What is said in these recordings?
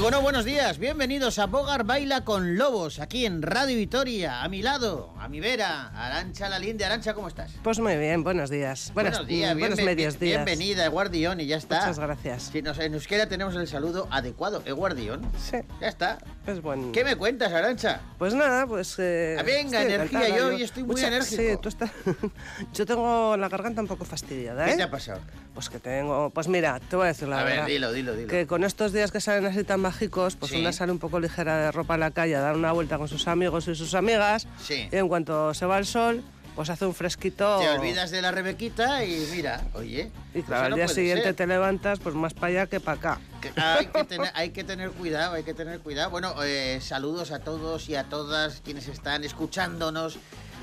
Bueno, buenos días, bienvenidos a Bogar Baila con Lobos, aquí en Radio Vitoria, a mi lado, a mi vera, Arancha Lalinde. Arancha, ¿cómo estás? Pues muy bien, buenos días. Buenas, buenos días, buenos medios días. Bienvenida, Eguardión, y ya está. Muchas gracias. Si nos, en euskera tenemos el saludo adecuado, Eguardión. Sí, Ya está. es buen... ¿Qué me cuentas, Arancha? Pues nada, pues... eh, Ah, venga, energía, yo hoy estoy muy enérgico. Sí, tú estás... yo tengo la garganta un poco fastidiada, ¿eh? ¿Qué te ha pasado? Pues que tengo... Pues mira, te voy a decir la a verdad. ver, dilo, dilo, dilo. Que con estos días que salen así tan mágicos, pues Sí. una sale un poco ligera de ropa a la calle a dar una vuelta con sus amigos y sus amigas. Sí. Y en cuanto se va el sol, pues hace un fresquito... Te olvidas de la Rebequita y mira, oye. Y eso claro, al no día siguiente ser. te levantas pues más para allá que para acá. Que Hay que, tener, hay que tener cuidado, hay que tener cuidado. Bueno, eh, saludos a todos y a todas quienes están escuchándonos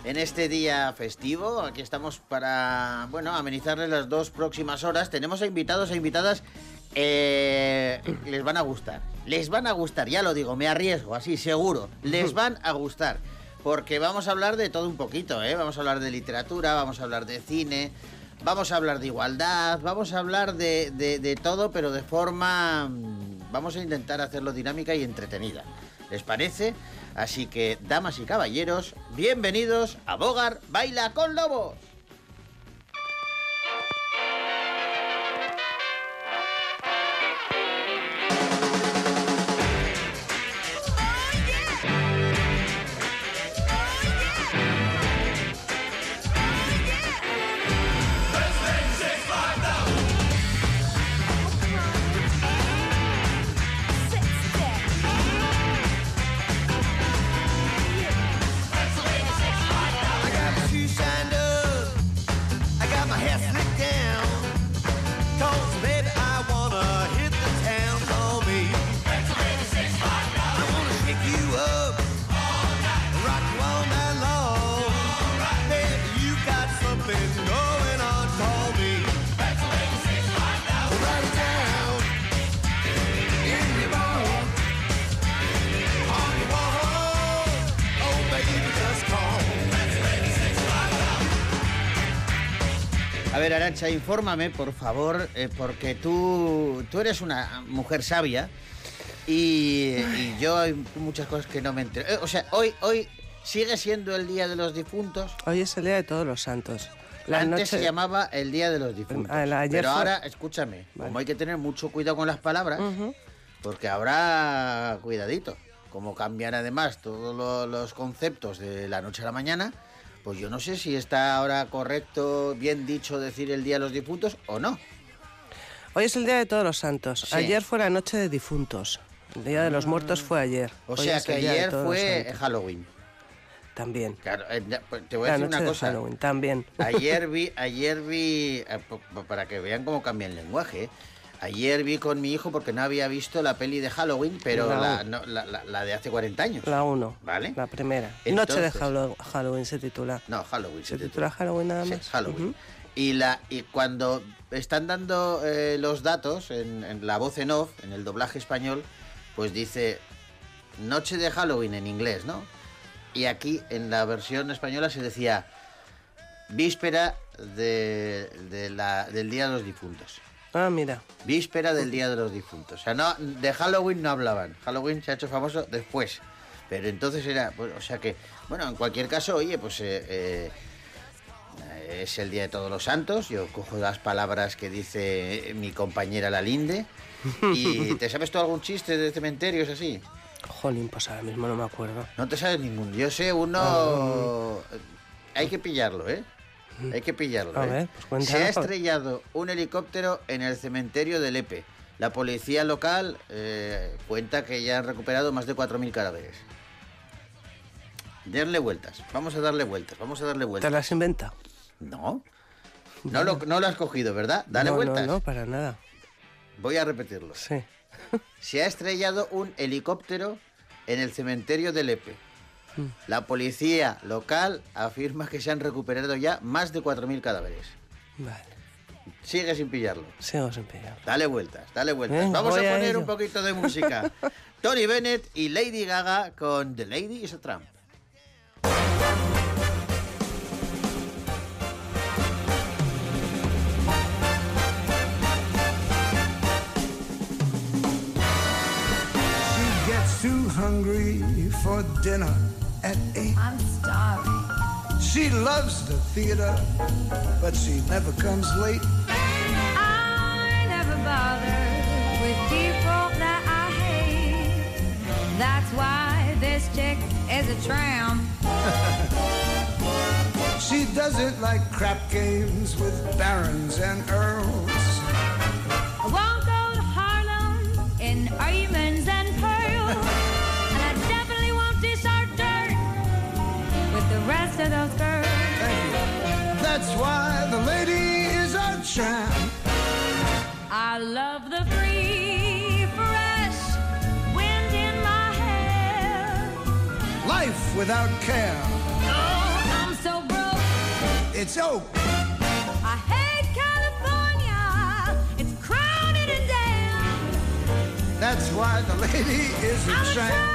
en este día festivo. Aquí estamos para, bueno, amenizarles las dos próximas horas. Tenemos a invitados e invitadas. eh, les van a gustar. Les van a gustar, ya lo digo, me arriesgo, así, seguro. Les van a gustar. Porque vamos a hablar de todo un poquito, ¿eh? Vamos a hablar de literatura, vamos a hablar de cine, Vamos a hablar de igualdad, vamos a hablar de, de- de todo, pero de forma... mm, Vamos a intentar hacerlo dinámica y entretenida. ¿Les parece? Así que, damas y caballeros, bienvenidos a Bogar Baila con Lobos. A ver, Arancha, infórmame, por favor, eh, porque tú, tú eres una mujer sabia y, y yo hay muchas cosas que no me entero. Eh, o sea, hoy, hoy sigue siendo el Día de los Difuntos. Hoy es el Día de Todos los Santos. La Antes noche... se llamaba el Día de los Difuntos. Ah, ayer pero fue- ahora, escúchame, como hay que tener mucho cuidado con las palabras, Ujú. porque habrá cuidadito. Como cambian además todos lo- los conceptos de la noche a la mañana, pues yo no sé si está ahora correcto, bien dicho, decir el Día de los Difuntos o no. Hoy es el Día de Todos los Santos. Sí. Ayer fue la noche de difuntos. El Día de los Muertos fue ayer. O Hoy sea que ayer fue. Halloween. También. Claro, eh, pues, te voy a La decir noche una de cosa. Halloween, también. Ayer vi, ayer vi, eh, para que vean cómo cambia el lenguaje. ¿eh? Ayer vi con mi hijo porque no había visto la peli de Halloween, pero La no, la, la- la de hace 40 años. La 1. Vale. La primera. Entonces- Noche de Hallo- Halloween se titula. No, Halloween. Se titula Halloween nada Sí, más. Halloween. Ujú. Y, la, y cuando están dando eh, los datos en, en la voz en off, en el doblaje español, pues dice Noche de Halloween en inglés, ¿no? Y aquí en la versión española se decía Víspera de, de la- del Día de los Difuntos. Ah, mira. Víspera del Día de los Difuntos. O sea, no, de Halloween no hablaban. Halloween se ha hecho famoso después. Pero entonces era, pues, o sea que, bueno, en cualquier caso, oye, pues eh, eh, es el Día de Todos los Santos. Yo cojo las palabras que dice mi compañera la Linde. ¿Y te sabes tú algún chiste de cementerios así? Jolín, pues ahora mismo no me acuerdo. No te sabes ninguno. Yo sé uno... Hay que pillarlo, ¿eh? Hay que pillarlo. A ¿eh? ver, pues. Se ha estrellado un helicóptero en el cementerio de Lepe. La policía local eh, cuenta que ya han recuperado más de 4.000 cadáveres. Darle vueltas. Vamos a darle vueltas. Vamos a darle ¿Te vueltas. lo has inventado? No. No lo, no lo has cogido, ¿verdad? Dale no, vueltas. No, no, para nada. Voy a repetirlo. Sí. Se ha estrellado un helicóptero en el cementerio de Lepe. La policía local afirma que se han recuperado ya más de 4.000 cadáveres. Vale. Sigue sin pillarlo. Sigo sin pillar. Dale vueltas, dale vueltas. Venga, Vamos a poner un poquito de música. Tony Bennett y Lady Gaga con The Lady is a Tramp. dinner at eight. I'm starving. She loves the theater, but she never comes late. I never bother with people that I hate. That's why this chick is a tramp. She doesn't like crap games with barons and earls. I won't go to Harlem in diamonds and of those girls. That's why the lady is a tramp. I love the free, fresh wind in my hair. Life without care. Oh, I'm so broke. It's oak. I hate California. It's crowded and damn. That's why the lady is a I'm a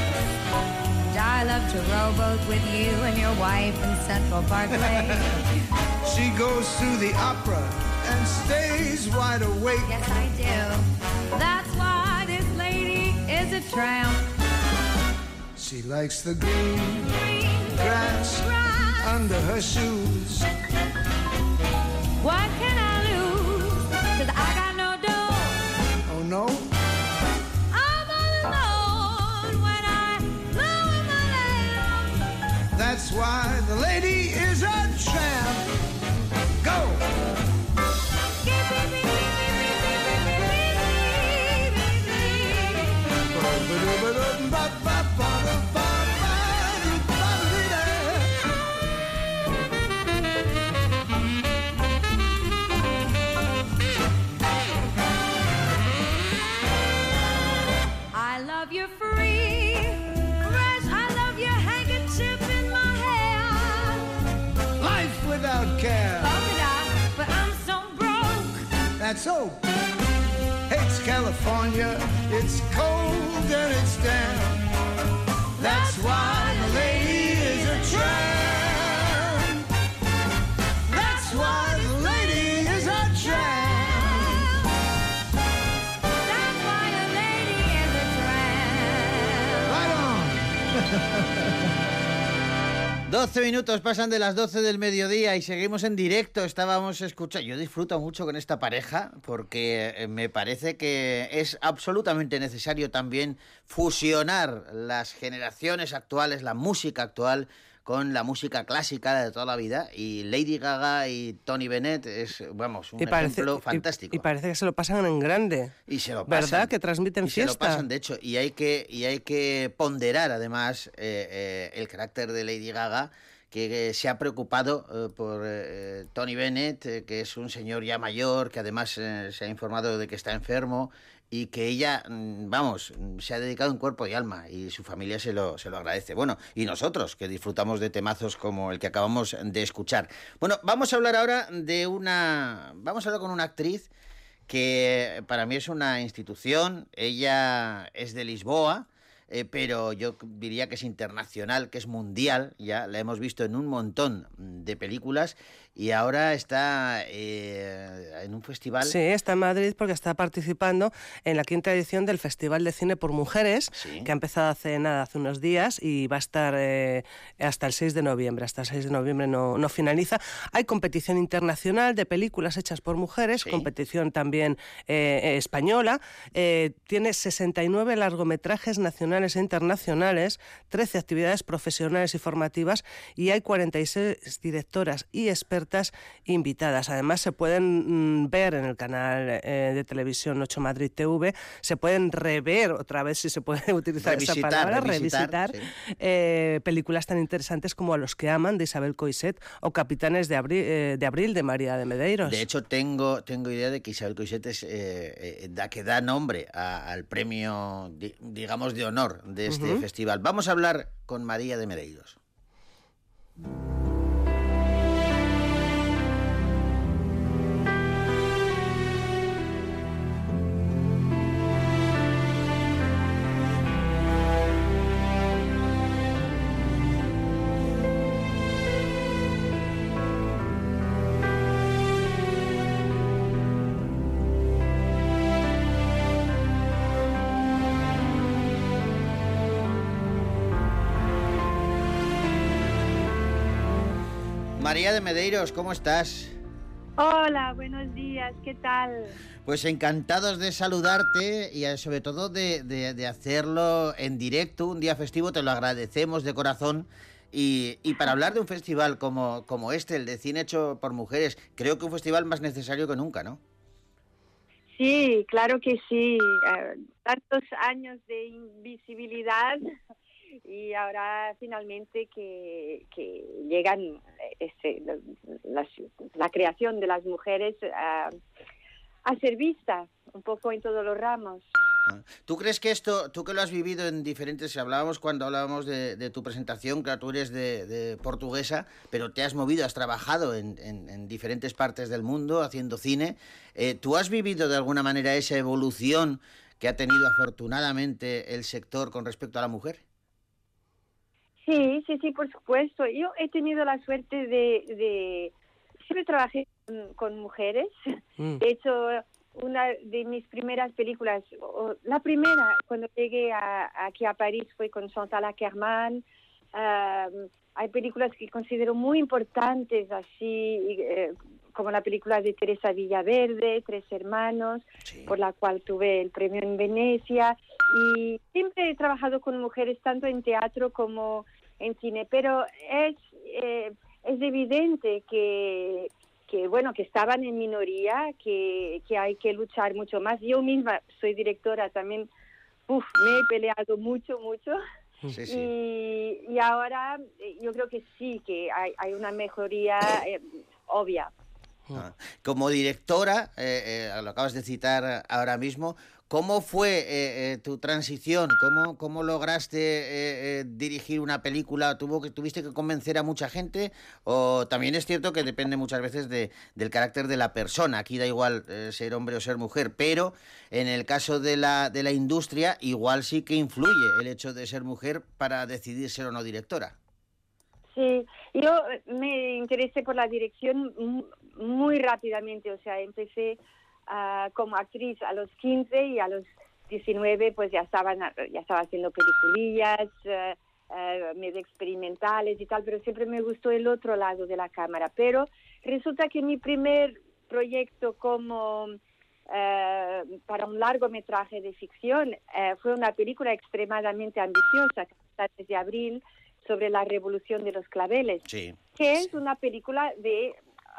I love to rowboat with you and your wife in Central Parkway. She goes to the opera and stays wide awake. yes, I do. That's why this lady is a tramp. She likes the green Green grass grass. under her shoes. Why the That's so. It's California. It's cold and it's damp. That's why 12 minutos pasan de las 12 del mediodía y seguimos en directo. Estábamos escuchando. Yo disfruto mucho con esta pareja porque eh, me parece que es absolutamente necesario también fusionar las generaciones actuales, la música actual, con la música clásica de toda la vida. Y Lady Gaga y Tony Bennett es, vamos, un Y ejemplo fantástico. Y, parece que se lo pasan en grande. Y se lo ¿Verdad? pasan. Que transmiten y Se lo fiesta. pasan, de hecho, y hay que, y hay que ponderar además eh, eh, el carácter de Lady Gaga, que se ha preocupado eh, por eh, Tony Bennett, eh, que es un señor ya mayor, que además se ha informado de que está enfermo y que ella, mm, vamos, mm, se ha dedicado en cuerpo y alma y su familia se lo, se lo agradece. Bueno, y nosotros, que disfrutamos de temazos como el que acabamos de escuchar. Bueno, vamos a hablar ahora de una... Vamos a hablar con una actriz que para mí es una institución. Ella es de Lisboa, eh, pero yo diría que es internacional, que es mundial. Ya la hemos visto en un montón de películas y ahora está eh, en un festival. Sí, está en Madrid porque está participando en la quinta edición del Festival de Cine por Mujeres, Sí. que ha empezado hace nada, hace unos días, y va a estar eh, hasta el 6 de noviembre. Hasta el 6 de noviembre no, no finaliza. Hay competición internacional de películas hechas por mujeres, Sí. competición también eh, española. Eh, tiene 69 largometrajes nacionales e internacionales, 13 actividades profesionales y formativas, y hay 46 directoras y expertas invitadas. Además, se pueden mm, ver en el canal eh, de televisión 8 Madrid TV, se pueden rever otra vez, si se puede utilizar Revisitar, esa palabra, revisitar, revisitar sí. eh, películas tan interesantes como A los que aman, de Isabel Coiset, o Capitanes de Abril, eh, de, Abril, de María de Medeiros. De hecho, tengo, tengo idea de que Isabel Coixet es da, que da nombre a- al premio, di- digamos, de honor de este festival. Vamos a hablar con María de Medeiros. María de Medeiros, ¿cómo estás? Hola, buenos días, ¿qué tal? Pues encantados de saludarte y eh, sobre todo de, de- de hacerlo en directo, un día festivo, te lo agradecemos de corazón. Y, y para hablar de un festival como, como este, el de cine hecho por mujeres, creo que un festival más necesario que nunca, ¿no? Sí, claro que sí. eh, tantos años de invisibilidad y ahora finalmente que, que llegan este, las- la creación de las mujeres a, a ser vista un poco en todos los ramos. Ah. ¿Tú crees que esto, tú que lo has vivido en diferentes, hablábamos cuando hablábamos de, de tu presentación, claro, tú eres de, de portuguesa, pero te has movido, has trabajado en, en- en diferentes partes del mundo haciendo cine. Eh, ¿Tú has vivido de alguna manera esa evolución que ha tenido afortunadamente el sector con respecto a la mujer? Sí, sí, sí, por supuesto. Yo he tenido la suerte de... de siempre trabajé con, con mujeres. Mm. De hecho, una de mis primeras películas, o la primera cuando llegué a- aquí a París fue con Chantal Ackerman. Hay películas que considero muy importantes, así eh, como la película de Teresa Villaverde, Tres Hermanos, Sí. por la cual tuve el premio en Venecia. Y siempre he trabajado con mujeres tanto en teatro como en cine, pero es, eh, es evidente que, que, bueno, que estaban en minoría, que, que hay que luchar mucho más. Yo misma soy directora también, uf, me he peleado mucho, mucho. Sí, sí. Y, y ahora eh, yo creo que sí, que hay, hay una mejoría eh, obvia. Ah. Como directora, eh, eh, lo acabas de citar ahora mismo, ¿cómo fue eh, eh, tu transición? ¿Cómo, cómo lograste eh, dirigir una película? ¿Tuvo que, ¿Tuviste que convencer a mucha gente? O también es cierto que depende muchas veces de, del carácter de la persona. Aquí da igual ser hombre o ser mujer, pero en el caso de la, de la industria, igual sí que influye el hecho de ser mujer para decidir ser o no directora. Sí, yo me interesé por la dirección mu- muy rápidamente, o sea, empecé ah, como actriz a los 15 y a los 19 pues ya estaban ya estaba haciendo peliculillas, eh, eh, medio experimentales y tal, pero siempre me gustó el otro lado de la cámara. Pero resulta que mi primer proyecto como eh, para un largometraje de ficción eh, fue una película extremadamente ambiciosa, Capitanes de Abril, sobre la revolución de los claveles, Sí. que es una película de,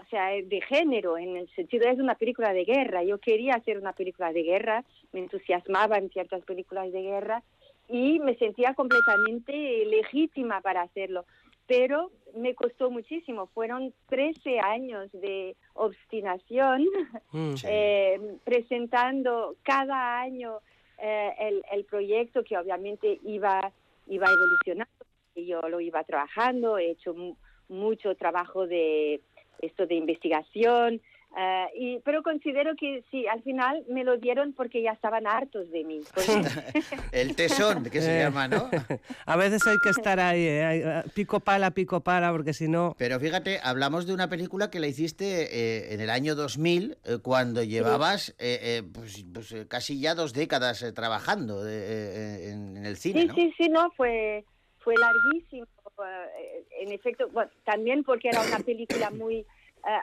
o sea, de género, en el sentido es una película de guerra. Yo quería hacer una película de guerra, me entusiasmaba en ciertas películas de guerra y me sentía completamente legítima para hacerlo. Pero me costó muchísimo, fueron 13 años de obstinación Mm. Sí. eh, presentando cada año eh, el, el proyecto que obviamente iba, iba evolucionando. Y yo lo iba trabajando, he hecho mu- mucho trabajo de esto de investigación, eh, y, pero considero que sí, al final me lo dieron porque ya estaban hartos de mí. El tesón, que se Eh. llama, ¿no? A veces hay que estar ahí, ¿eh? Eh, pico pala, pico pala, porque si no... Pero fíjate, hablamos de una película que la hiciste eh, en el año 2000, eh, cuando llevabas eh, eh, pues, pues, casi ya dos décadas eh, trabajando en, en el cine, Sí, ¿no? sí, sí, no, fue, fue larguísimo. Eh, en efecto, bueno, también porque era una película muy eh,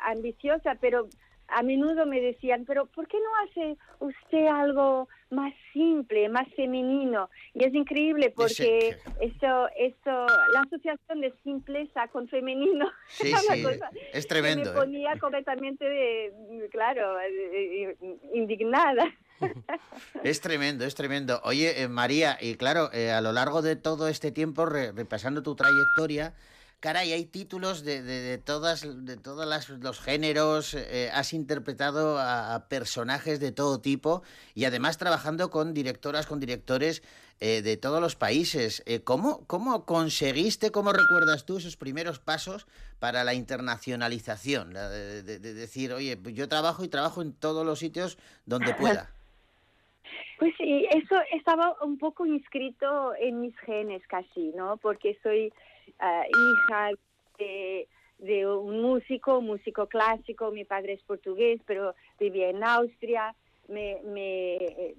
ambiciosa, pero a menudo me decían, pero ¿por qué no hace usted algo más simple, más femenino? Y es increíble porque esto, esto, la asociación de simpleza con femenino Sí, sí, cosa es que tremendo. me ¿eh? ponía completamente, de- claro, eh, eh, indignada. Es tremendo, es tremendo. Oye, eh, María, y claro, eh, a lo largo de todo este tiempo, re- repasando tu trayectoria, caray, hay títulos de, de, de todas, de todos los géneros, eh, has interpretado a, personajes de todo tipo y además trabajando con directoras, con directores de todos los países. ¿cómo, ¿Cómo conseguiste, cómo recuerdas tú esos primeros pasos para la internacionalización? De- de decir, oye, pues yo trabajo y trabajo en todos los sitios donde pueda. Pues sí, eso estaba un poco inscrito en mis genes casi, ¿no? Porque soy ah, hija de, de un músico, músico clásico, mi padre es portugués, pero vivía en Austria, me, me, eh,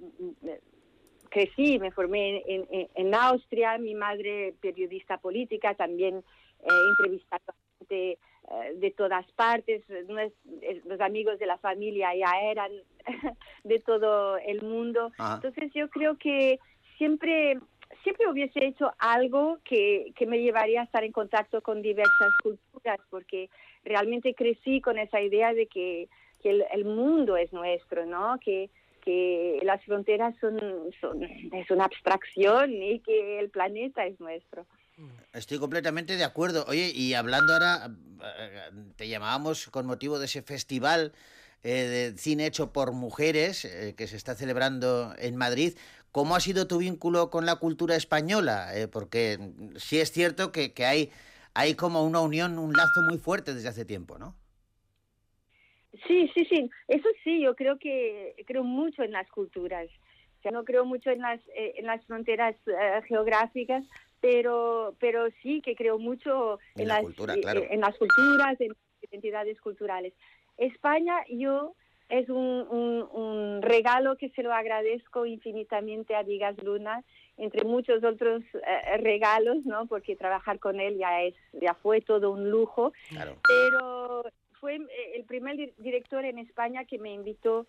crecí, me formé en, en- Austria, mi madre periodista política, también eh, gente eh, de todas partes, los amigos de la familia ya eran de todo el mundo. Ajá. Entonces yo creo que siempre siempre hubiese hecho algo que, que me llevaría a estar en contacto con diversas culturas, porque realmente crecí con esa idea de que, que el, el mundo es nuestro, ¿no? Que, que las fronteras son, son es una abstracción y que el planeta es nuestro. Estoy completamente de acuerdo. Oye, y hablando ahora, eh, te llamábamos con motivo de ese festival eh, de cine hecho por mujeres eh, que se está celebrando en Madrid. ¿Cómo ha sido tu vínculo con la cultura española? Eh, porque sí es cierto que, que hay, hay como una unión, un lazo muy fuerte desde hace tiempo, ¿no? Sí, sí, sí. Eso sí, yo creo que creo mucho en las culturas. O sea, no creo mucho en las eh, en las fronteras eh, geográficas, pero pero sí que creo mucho En en, la las cultura, eh, claro. en las culturas, en las identidades culturales. España, yo es un, un, un regalo que se lo agradezco infinitamente a Digas Luna, entre muchos otros eh, regalos, ¿no? Porque trabajar con él ya es ya fue todo un lujo Claro. pero fue eh, el primer di- director en España que me invitó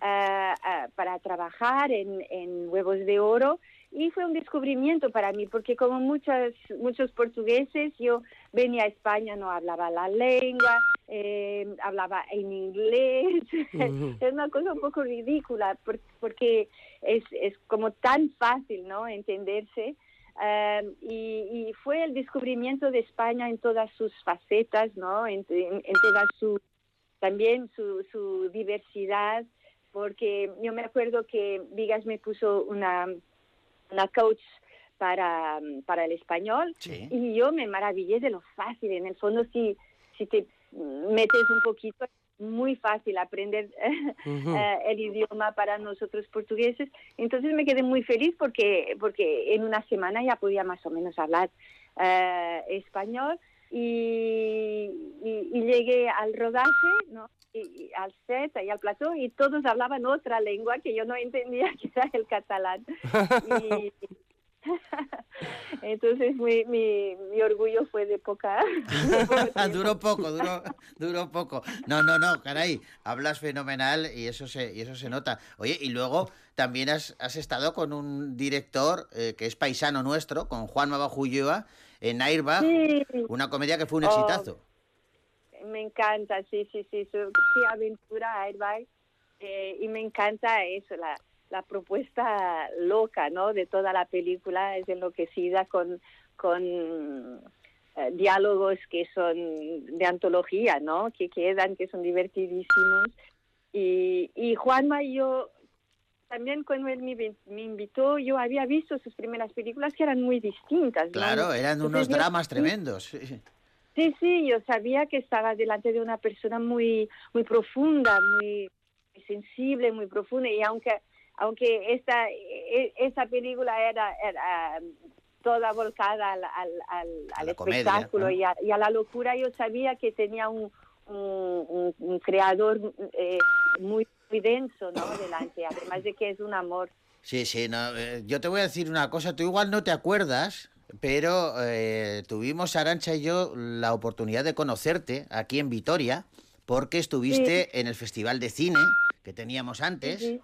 ah, para trabajar en, en Huevos de Oro y fue un descubrimiento para mí porque como muchas, muchos portugueses yo venía a España, no hablaba la lengua, eh, hablaba en inglés, Ujú. es una cosa un poco ridícula por- porque es, es como tan fácil no entenderse Um, y, y fue el descubrimiento de España en todas sus facetas, ¿no? En, en- en toda su, también su, su diversidad, porque yo me acuerdo que Vigas me puso una, una coach para, para el español Sí. y yo me maravillé de lo fácil. En el fondo, si, si te metes un poquito, es muy fácil aprender eh, el idioma para nosotros portugueses. Entonces me quedé muy feliz porque, porque en una semana ya podía más o menos hablar eh, español y, y- y llegué al rodaje, ¿no? Y, y al set y al plató y todos hablaban otra lengua que yo no entendía, que era el catalán. Entonces mi, mi, mi orgullo fue de poca... duró poco, duró, duró poco. No, no, no, caray, hablas fenomenal y eso se, y eso se nota. Oye, y luego también has, has estado con un director eh, que es paisano nuestro, con Juan Ulloa, en Airbag, Sí. una comedia que fue un Oh, exitazo. Me encanta, sí, sí, sí, su- qué aventura Airbag. Eh, y me encanta eso, la, la propuesta loca, ¿no? De toda la película, es enloquecida con, con eh, diálogos que son de antología, ¿no? Que quedan, que son divertidísimos. Y, y Juanma y yo, también cuando él me, me invitó, yo había visto sus primeras películas que eran muy distintas. ¿no? Claro, eran Entonces unos yo- dramas tremendos. sí, sí. Sí, yo sabía que estaba delante de una persona muy, muy profunda, muy sensible, muy profunda, y aunque, aunque esta, e- esa película era, era toda volcada al, al, al, A al la comedia, espectáculo ¿no? y, a, y a la locura, yo sabía que tenía un, un, un- un creador eh, muy, muy denso, ¿no? Delante, además de que es un amor. Sí, sí, no, eh, yo te voy a decir una cosa, tú igual no te acuerdas, pero eh, tuvimos, Arancha y yo, la oportunidad de conocerte aquí en Vitoria, porque estuviste en el Festival de Cine que teníamos antes, Sí,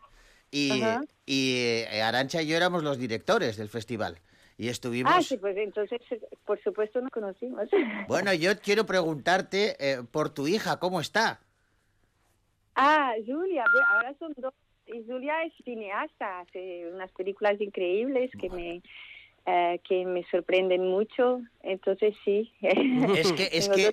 y, Ajá. y Arancha y yo éramos los directores del festival. Y estuvimos... Ah, sí, pues entonces, por supuesto, nos conocimos. Bueno, yo quiero preguntarte eh, por tu hija, ¿cómo está? Ah, Julia, bueno, ahora son dos. Y Julia es cineasta, hace unas películas increíbles que me, eh, que me sorprenden mucho. Entonces sí. Es que- es que-.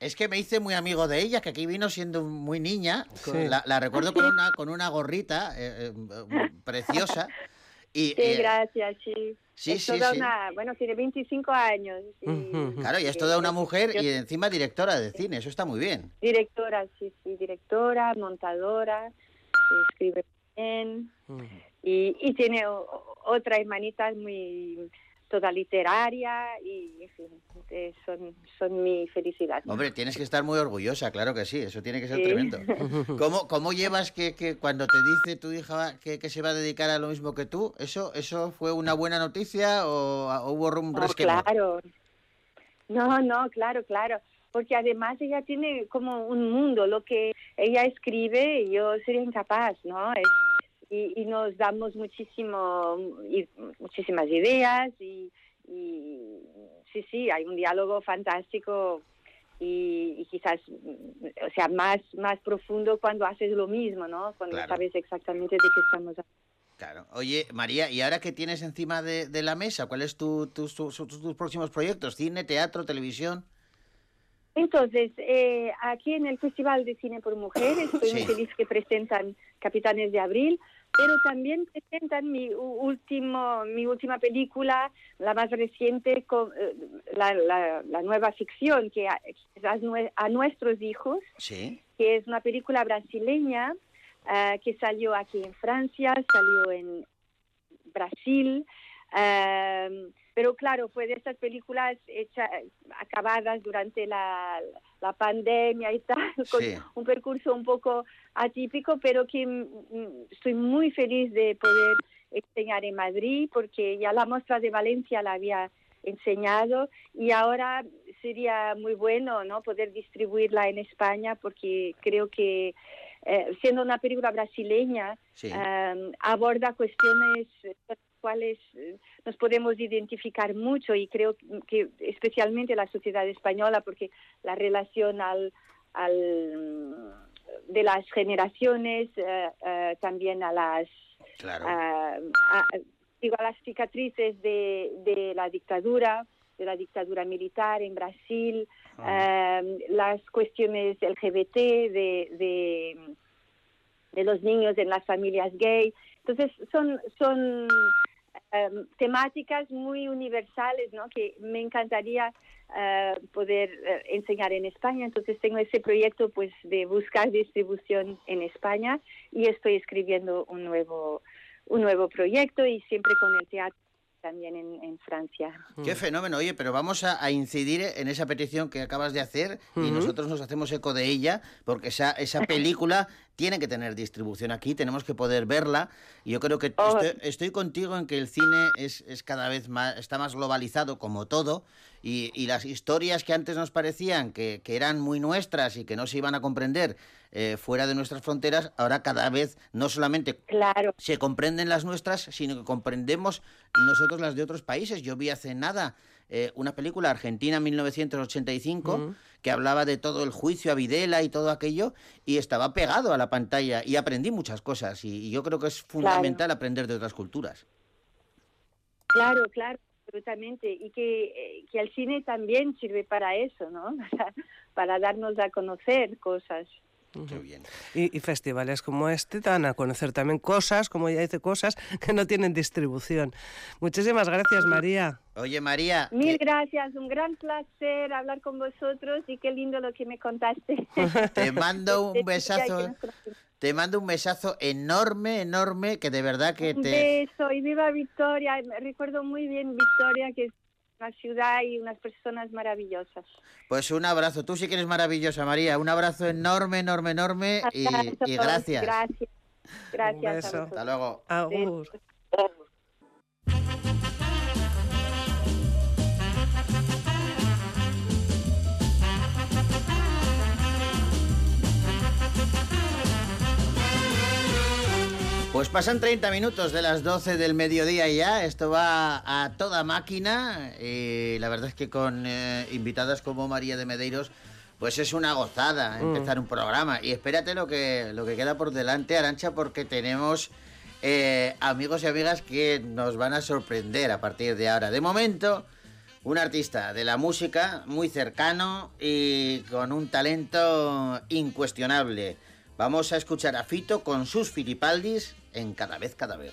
Es que me hice muy amigo de ella, que aquí vino siendo muy niña. con- Sí. La, la recuerdo con una, con una gorrita eh, eh, preciosa. Y, Sí, eh, gracias, sí. sí, es sí, toda sí. una, bueno, tiene 25 años. y-. Claro, y es toda una mujer y yo- encima directora de cine, eso está muy bien. Directora, sí, sí, directora, montadora, escribe bien y, y tiene otra hermanita muy toda literaria y en fin, eh, son, son mi felicidad. Hombre, tienes que estar muy orgullosa, claro que sí, eso tiene que ser Sí. tremendo. ¿Cómo, cómo llevas que, que cuando te dice tu hija que, que se va a dedicar a lo mismo que tú, eso eso fue una buena noticia o, o hubo un resquemor? claro. No, no, claro, claro. Porque además ella tiene como un mundo, lo que ella escribe, yo sería incapaz, ¿no? Es- y, y nos damos muchísimo, y- muchísimas ideas y, y sí, sí, hay un diálogo fantástico y, y quizás, o sea, más, más profundo cuando haces lo mismo, ¿no? Cuando Claro. sabes exactamente de qué estamos hablando. Claro. Oye, María, ¿y ahora qué tienes encima de, de la mesa? ¿Cuáles son tu, tus- tus- tus- tus próximos proyectos? ¿Cine, teatro, televisión? Entonces, eh, aquí en el Festival de Cine por Mujeres, estoy muy feliz que presentan Capitanes de Abril, pero también presentan mi último, mi última película, la más reciente, con, eh, la, la- la nueva ficción que a, es a nue- a nuestros hijos, Sí. que es una película brasileña eh, que salió aquí en Francia, salió en Brasil, eh, pero claro, fue de estas películas hechas, acabadas durante la, la pandemia y tal, con Sí. un percurso un poco atípico, pero que mm, mm, estoy muy feliz de poder enseñar en Madrid, porque ya la muestra de Valencia la había enseñado y ahora sería muy bueno no poder distribuirla en España porque creo que eh, siendo una película brasileña Sí. eh, aborda cuestiones con las cuales eh, nos podemos identificar mucho y creo que especialmente la sociedad española porque la relación al, al de las generaciones eh, eh, también a las Claro. a- digo, a las cicatrices de, de la dictadura, de la dictadura militar en Brasil, eh, las cuestiones LGBT, de, de, de los niños en las familias gay. Entonces, son, son eh, temáticas muy universales ¿no? que me encantaría eh, poder eh, enseñar en España. Entonces, tengo ese proyecto pues, de buscar distribución en España y estoy escribiendo un nuevo, un nuevo proyecto y siempre con el teatro también en, en Francia. Qué fenómeno, oye, pero vamos a, a incidir en esa petición que acabas de hacer y nosotros nos hacemos eco de ella, porque esa, esa película tiene que tener distribución aquí, tenemos que poder verla. Y yo creo que Oh. estoy, estoy contigo en que el cine es, es cada vez más, está más globalizado como todo, y, y las historias que antes nos parecían que, que eran muy nuestras y que no se iban a comprender eh, fuera de nuestras fronteras, ahora cada vez no solamente Claro, se comprenden las nuestras, sino que comprendemos nosotros las de otros países. Yo vi hace nada eh, una película argentina 1985 que hablaba de todo el juicio a Videla y todo aquello y estaba pegado a la pantalla y aprendí muchas cosas y, y yo creo que es fundamental aprender de otras culturas. claro, claro, absolutamente. Y que, eh, que el cine también sirve para eso, ¿no? Para darnos a conocer cosas. Qué bien. Y, y festivales como este dan a conocer también cosas, como ella dice, cosas que no tienen distribución. Muchísimas gracias, María. Oye María, Mil que gracias, un gran placer hablar con vosotros y qué lindo lo que me contaste. te mando un ay, besazo, te mando un besazo enorme, enorme, que de verdad que Un te... beso y viva Victoria. Recuerdo muy bien Victoria, que es una ciudad y unas personas maravillosas. Pues un abrazo, tú sí que eres maravillosa María, un abrazo enorme, enorme, enorme y, y gracias. Gracias. Gracias a. Hasta luego. Agur. Pues pasan 30 minutos de las 12 del mediodía ya, esto va a toda máquina. Y la verdad es que con eh, invitadas como María de Medeiros pues es una gozada mm. empezar un programa. Y espérate lo que, lo que queda por delante Arancha porque tenemos eh, amigos y amigas que nos van a sorprender a partir de ahora. De momento, un artista de la música muy cercano y con un talento incuestionable. Vamos a escuchar a Fito con sus Filipaldis en Cada vez Cada vez.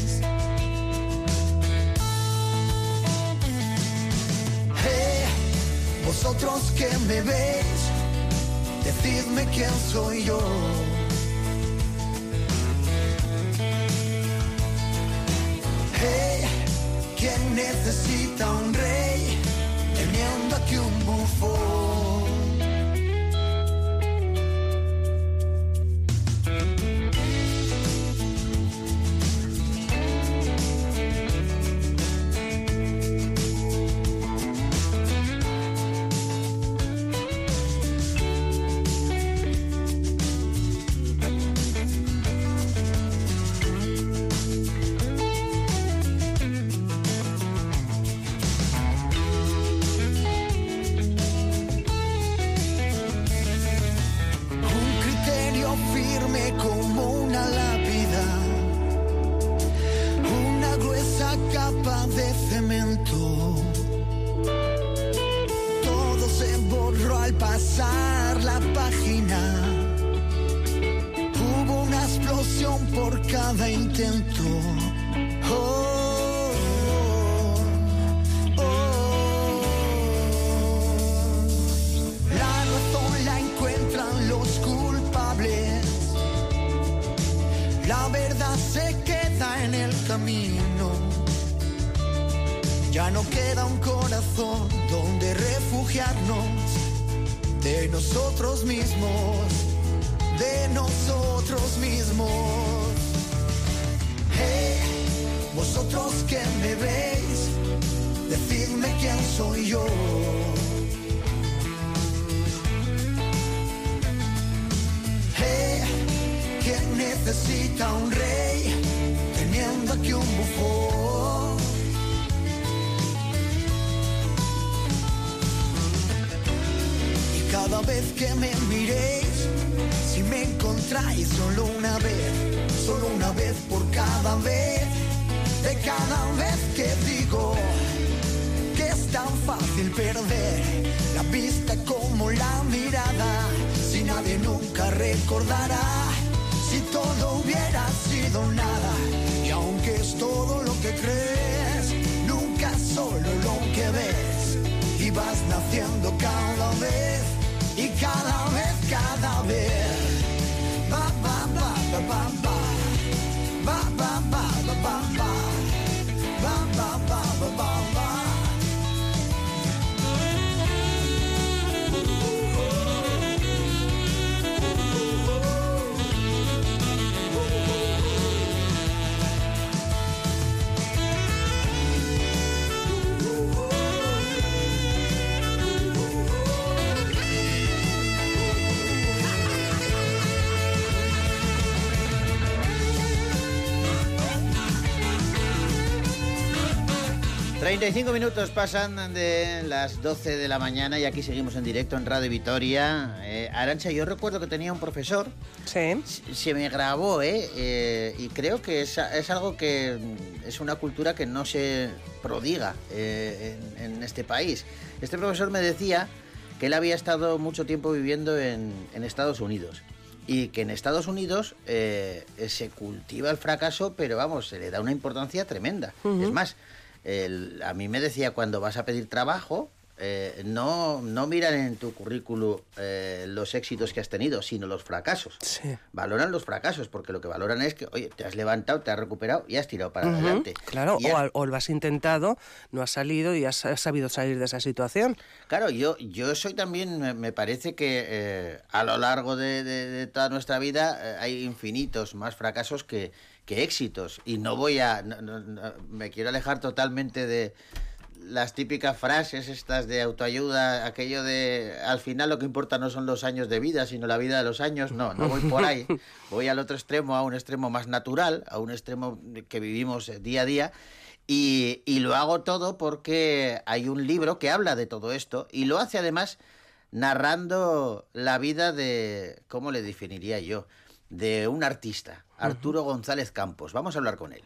Vosotros que me veis, decidme quién soy yo. Hey, ¿quién necesita un rey teniendo aquí un bufón? 35 minutos pasan de las 12 de la mañana y aquí seguimos en directo en Radio Vitoria. Eh, Arancha, yo recuerdo que tenía un profesor, Sí. se- me grabó, ¿eh? Eh, y creo que es, es algo que es una cultura que no se prodiga eh, en, en este país. Este profesor me decía que él había estado mucho tiempo viviendo en, en Estados Unidos y que en Estados Unidos eh, se cultiva el fracaso, pero vamos, se le da una importancia tremenda. Es más, el- a mí me decía cuando vas a pedir trabajo, eh, no, no miran en tu currículum eh, los éxitos que has tenido, sino los fracasos. Sí. Valoran los fracasos, porque lo que valoran es que, oye, te has levantado, te has recuperado y has tirado para adelante. Claro, o, has- al- o lo has intentado, no has salido y has, has sabido salir de esa situación. Claro, yo, yo soy también, me- parece que eh, a lo largo de, de- de toda nuestra vida eh, hay infinitos más fracasos que, que éxitos. Y no voy a, no- no- no- me quiero alejar totalmente de las típicas frases estas de autoayuda, aquello de al final lo que importa no son los años de vida, sino la vida de los años. No, no voy por ahí. Voy al otro extremo, a un extremo más natural, a un extremo que vivimos eh, día a día. Y, y lo hago todo porque hay un libro que habla de todo esto y lo hace además narrando la vida de, ¿cómo le definiría yo? De un artista, Arturo González Campos. Vamos a hablar con él.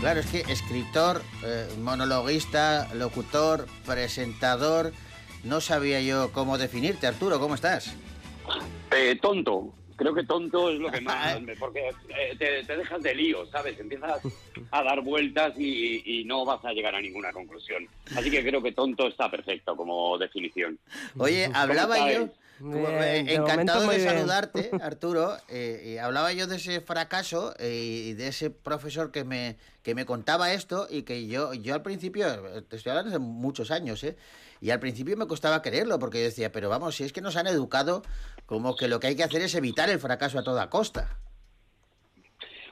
Claro, es que escritor, eh, monologuista, locutor, presentador, no sabía yo cómo definirte. Arturo, ¿cómo estás? Eh, tonto. Creo que tonto es lo que más... Porque eh, te, te dejas de lío, ¿sabes? Empiezas a dar vueltas y, y no vas a llegar a ninguna conclusión. Así que creo que tonto está perfecto como definición. Oye, hablaba ¿Cómo yo, como, Bien, eh, de encantado de bien. saludarte, Arturo, eh, y hablaba yo de ese fracaso eh, y de ese profesor que me, que me contaba esto y que yo, yo al principio, eh, te estoy hablando de muchos años, ¿eh? Y al principio me costaba creerlo porque yo decía, pero vamos, si es que nos han educado como que lo que hay que hacer es evitar el fracaso a toda costa.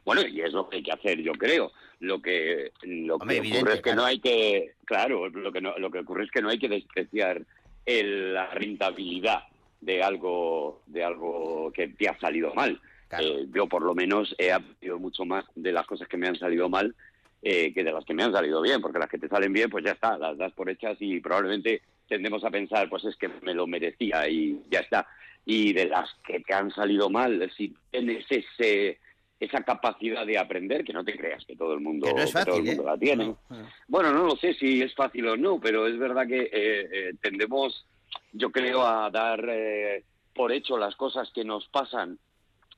Bueno, y es lo que hay que hacer, yo creo. Lo que, lo Hombre, que evidente, ocurre es que claro. no hay que... Claro, lo que, no, lo que ocurre es que no hay que despreciar el- la rentabilidad de algo, de algo que te ha salido mal. Claro. Eh, yo por lo menos he aprendido mucho más de las cosas que me han salido mal eh, que de las que me han salido bien, porque las que te salen bien, pues ya está, las das por hechas y probablemente tendemos a pensar, pues es que me lo merecía y ya está. Y de las que te han salido mal, si tienes ese, esa capacidad de aprender, que no te creas que todo el mundo, no todo el fácil, ¿eh? mundo la tiene. No, no. Bueno, no lo sé si es fácil o no, pero es verdad que eh, eh, tendemos, yo creo, a dar eh, por hecho las cosas que nos pasan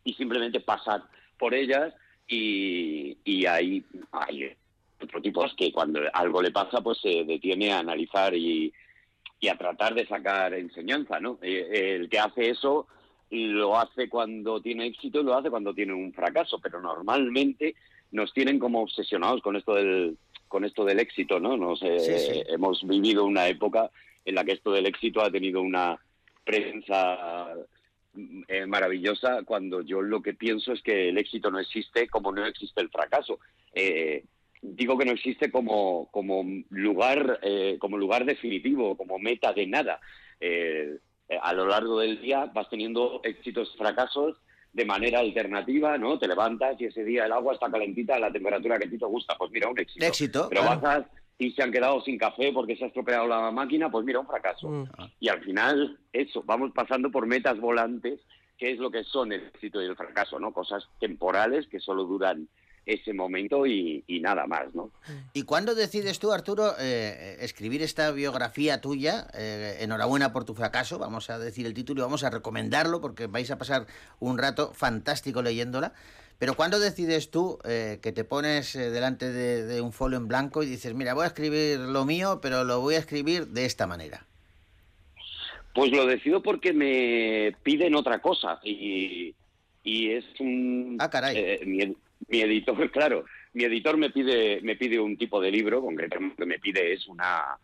y simplemente pasar por ellas y, y hay, hay otro tipo es que cuando algo le pasa pues se detiene a analizar y, y a tratar de sacar enseñanza, ¿no? Eh, El que hace eso lo hace cuando tiene éxito y lo hace cuando tiene un fracaso, pero normalmente nos tienen como obsesionados con esto del con esto del éxito, ¿no? Nos, eh, Sí, sí. Hemos vivido una época en la que esto del éxito ha tenido una prensa eh, maravillosa cuando yo lo que pienso es que el éxito no existe como no existe el fracaso. Eh, digo que no existe como, como lugar eh, como lugar definitivo, como meta de nada. Eh, a lo largo del día vas teniendo éxitos, fracasos de manera alternativa, ¿no? Te levantas y ese día el agua está calentita a la temperatura que a ti te gusta, pues mira, un éxito. Éxito, Pero claro. bajas y se han quedado sin café porque se ha estropeado la máquina, pues mira, un fracaso. Mm. Y al final, eso, vamos pasando por metas volantes, que es lo que son el éxito y el fracaso, ¿no? Cosas temporales que solo duran ese momento y, y nada más, ¿no? ¿Y cuándo decides tú, Arturo, eh, escribir esta biografía tuya? Eh, enhorabuena por tu fracaso, vamos a decir el título y vamos a recomendarlo porque vais a pasar un rato fantástico leyéndola. Pero ¿cuándo decides tú eh, que te pones eh, delante de, de un folio en blanco y dices, mira, voy a escribir lo mío, pero lo voy a escribir de esta manera? Pues lo decido porque me piden otra cosa y, y es un... Ah, caray. eh, mi, ed- mi editor, claro, mi editor me pide, me pide un tipo de libro, concretamente me pide es una...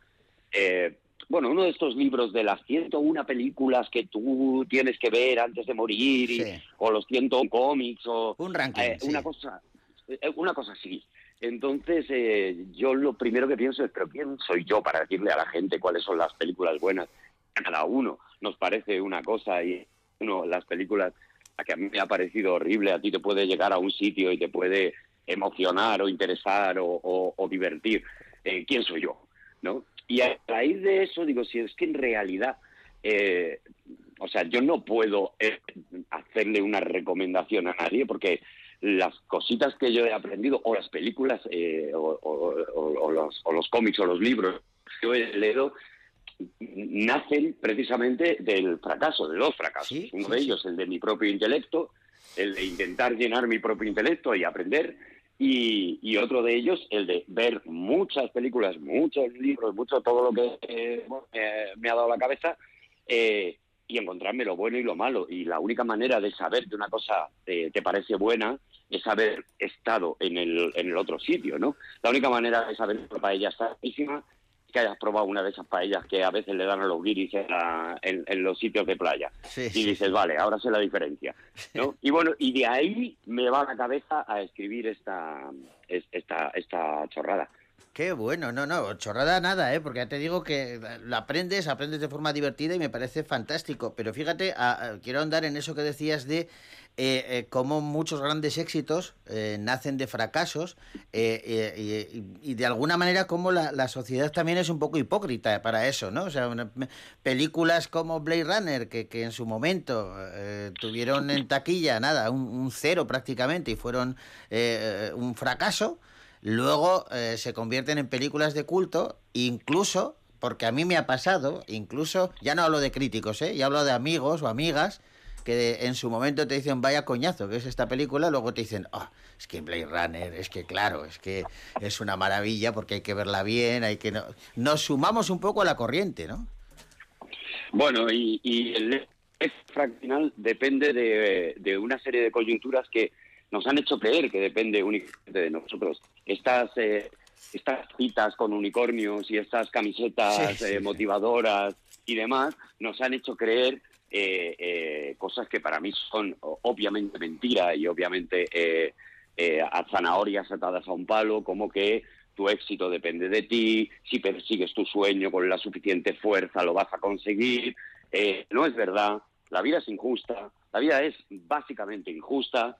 eh, bueno, uno de estos libros de las 101 películas que tú tienes que ver antes de morir, y- o los 101 cómics, o Un ranking, eh, sí. una cosa, eh, una cosa así. Entonces, eh, yo lo primero que pienso es, pero ¿quién soy yo para decirle a la gente cuáles son las películas buenas? A cada uno nos parece una cosa y uno, las películas, a que a mí me ha parecido horrible, a ti te puede llegar a un sitio y te puede emocionar o interesar o, o- o divertir. Eh, ¿Quién soy yo? ¿No? Y a raíz de eso digo, si es que en realidad, eh, o sea, yo no puedo eh, hacerle una recomendación a nadie porque las cositas que yo he aprendido, o las películas, eh, o, o- o- o los, o los cómics, o los libros que yo he leído, nacen precisamente del fracaso, de los fracasos. Sí, Uno sí, de sí. ellos, el de mi propio intelecto, el de intentar llenar mi propio intelecto y aprender, y, y otro de ellos, el de ver muchas películas, muchos libros, mucho todo lo que eh, eh, me ha dado la cabeza, eh, y encontrarme lo bueno y lo malo. Y la única manera de saber que una cosa eh, te parece buena es haber estado en el, en el otro sitio, ¿no? La única manera de saber que la paella está que hayas probado una de esas paellas que a veces le dan a los guiris en, la- en- en los sitios de playa. Sí, y sí, dices, vale, ahora sé la diferencia. ¿no? Y bueno, y de ahí me va la cabeza a escribir esta, es- esta, esta chorrada. Qué bueno, no, no, chorrada nada, ¿eh? Porque ya te digo que lo aprendes, aprendes de forma divertida y me parece fantástico. Pero fíjate, quiero andar en eso que decías de eh, eh, cómo muchos grandes éxitos eh, nacen de fracasos eh, eh, y, de alguna manera cómo la, la sociedad también es un poco hipócrita para eso, ¿no? O sea, una- películas como Blade Runner, que, que en su momento eh, tuvieron en taquilla, nada, un, un cero prácticamente y fueron eh, un fracaso. Luego eh, se convierten en películas de culto, incluso, porque a mí me ha pasado, incluso, ya no hablo de críticos, ¿eh? ya hablo de amigos o amigas que en su momento te dicen, vaya coñazo, que es esta película, luego te dicen, "Ah, es que Blade Runner, es que claro, es que es una maravilla porque hay que verla bien, hay que... No... Nos sumamos un poco a la corriente, ¿no? Bueno, y, y el fraccional depende de, de una serie de coyunturas que nos han hecho creer que depende únicamente de nosotros. Estas, eh, estas citas con unicornios y estas camisetas Sí, sí, eh, motivadoras y demás nos han hecho creer eh, eh, cosas que para mí son obviamente mentira y obviamente eh, a zanahorias atadas a un palo, como que tu éxito depende de ti, si persigues tu sueño con la suficiente fuerza lo vas a conseguir. No es verdad, la vida es injusta, la vida es básicamente injusta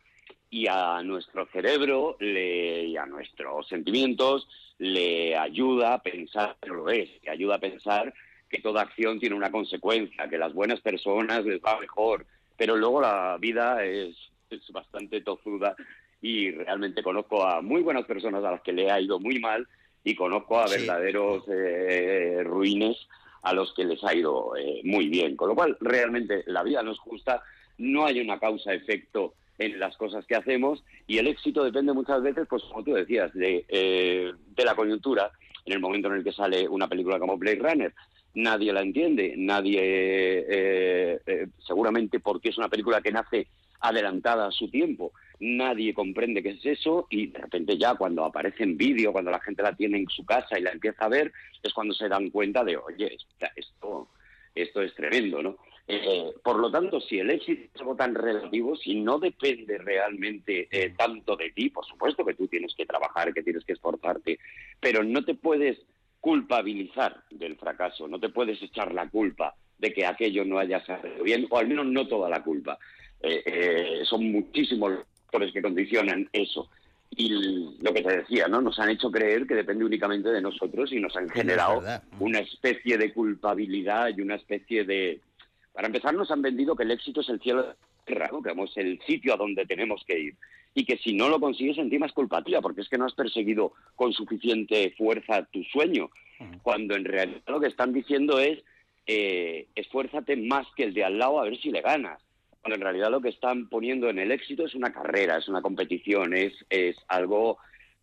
y a nuestro cerebro le, y a nuestros sentimientos le ayuda a pensar, pero lo es, le ayuda a pensar que toda acción tiene una consecuencia, que las buenas personas les va mejor, pero luego la vida es, es bastante tozuda y realmente conozco a muy buenas personas a las que le ha ido muy mal y conozco a Sí. verdaderos eh, ruines a los que les ha ido eh, muy bien. Con lo cual, realmente la vida no es justa, no hay una causa-efecto en las cosas que hacemos y el éxito depende muchas veces, pues como tú decías, de, eh, de la coyuntura. En el momento en el que sale una película como Blade Runner, nadie la entiende, nadie, eh, eh, seguramente porque es una película que nace adelantada a su tiempo, nadie comprende qué es eso y de repente ya cuando aparece en vídeo, cuando la gente la tiene en su casa y la empieza a ver, es cuando se dan cuenta de, oye, esto, esto es tremendo, ¿no? Eh, por lo tanto, si el éxito es algo tan relativo, si no depende realmente eh, tanto de ti, por supuesto que tú tienes que trabajar, que tienes que esforzarte, pero no te puedes culpabilizar del fracaso, no te puedes echar la culpa de que aquello no haya salido bien, o al menos no toda la culpa. Eh, eh, son muchísimos los factores que condicionan eso. Y lo que te decía, ¿no? Nos han hecho creer que depende únicamente de nosotros y nos han generado una especie de culpabilidad y una especie de... Para empezar, nos han vendido que el éxito es el cielo de la tierra, ¿no? que es el sitio a donde tenemos que ir. Y que si no lo consigues, encima es culpa tuya, porque es que no has perseguido con suficiente fuerza tu sueño. Cuando en realidad lo que están diciendo es, eh, esfuérzate más que el de al lado a ver si le ganas. Cuando en realidad lo que están poniendo en el éxito es una carrera, es una competición, es, es algo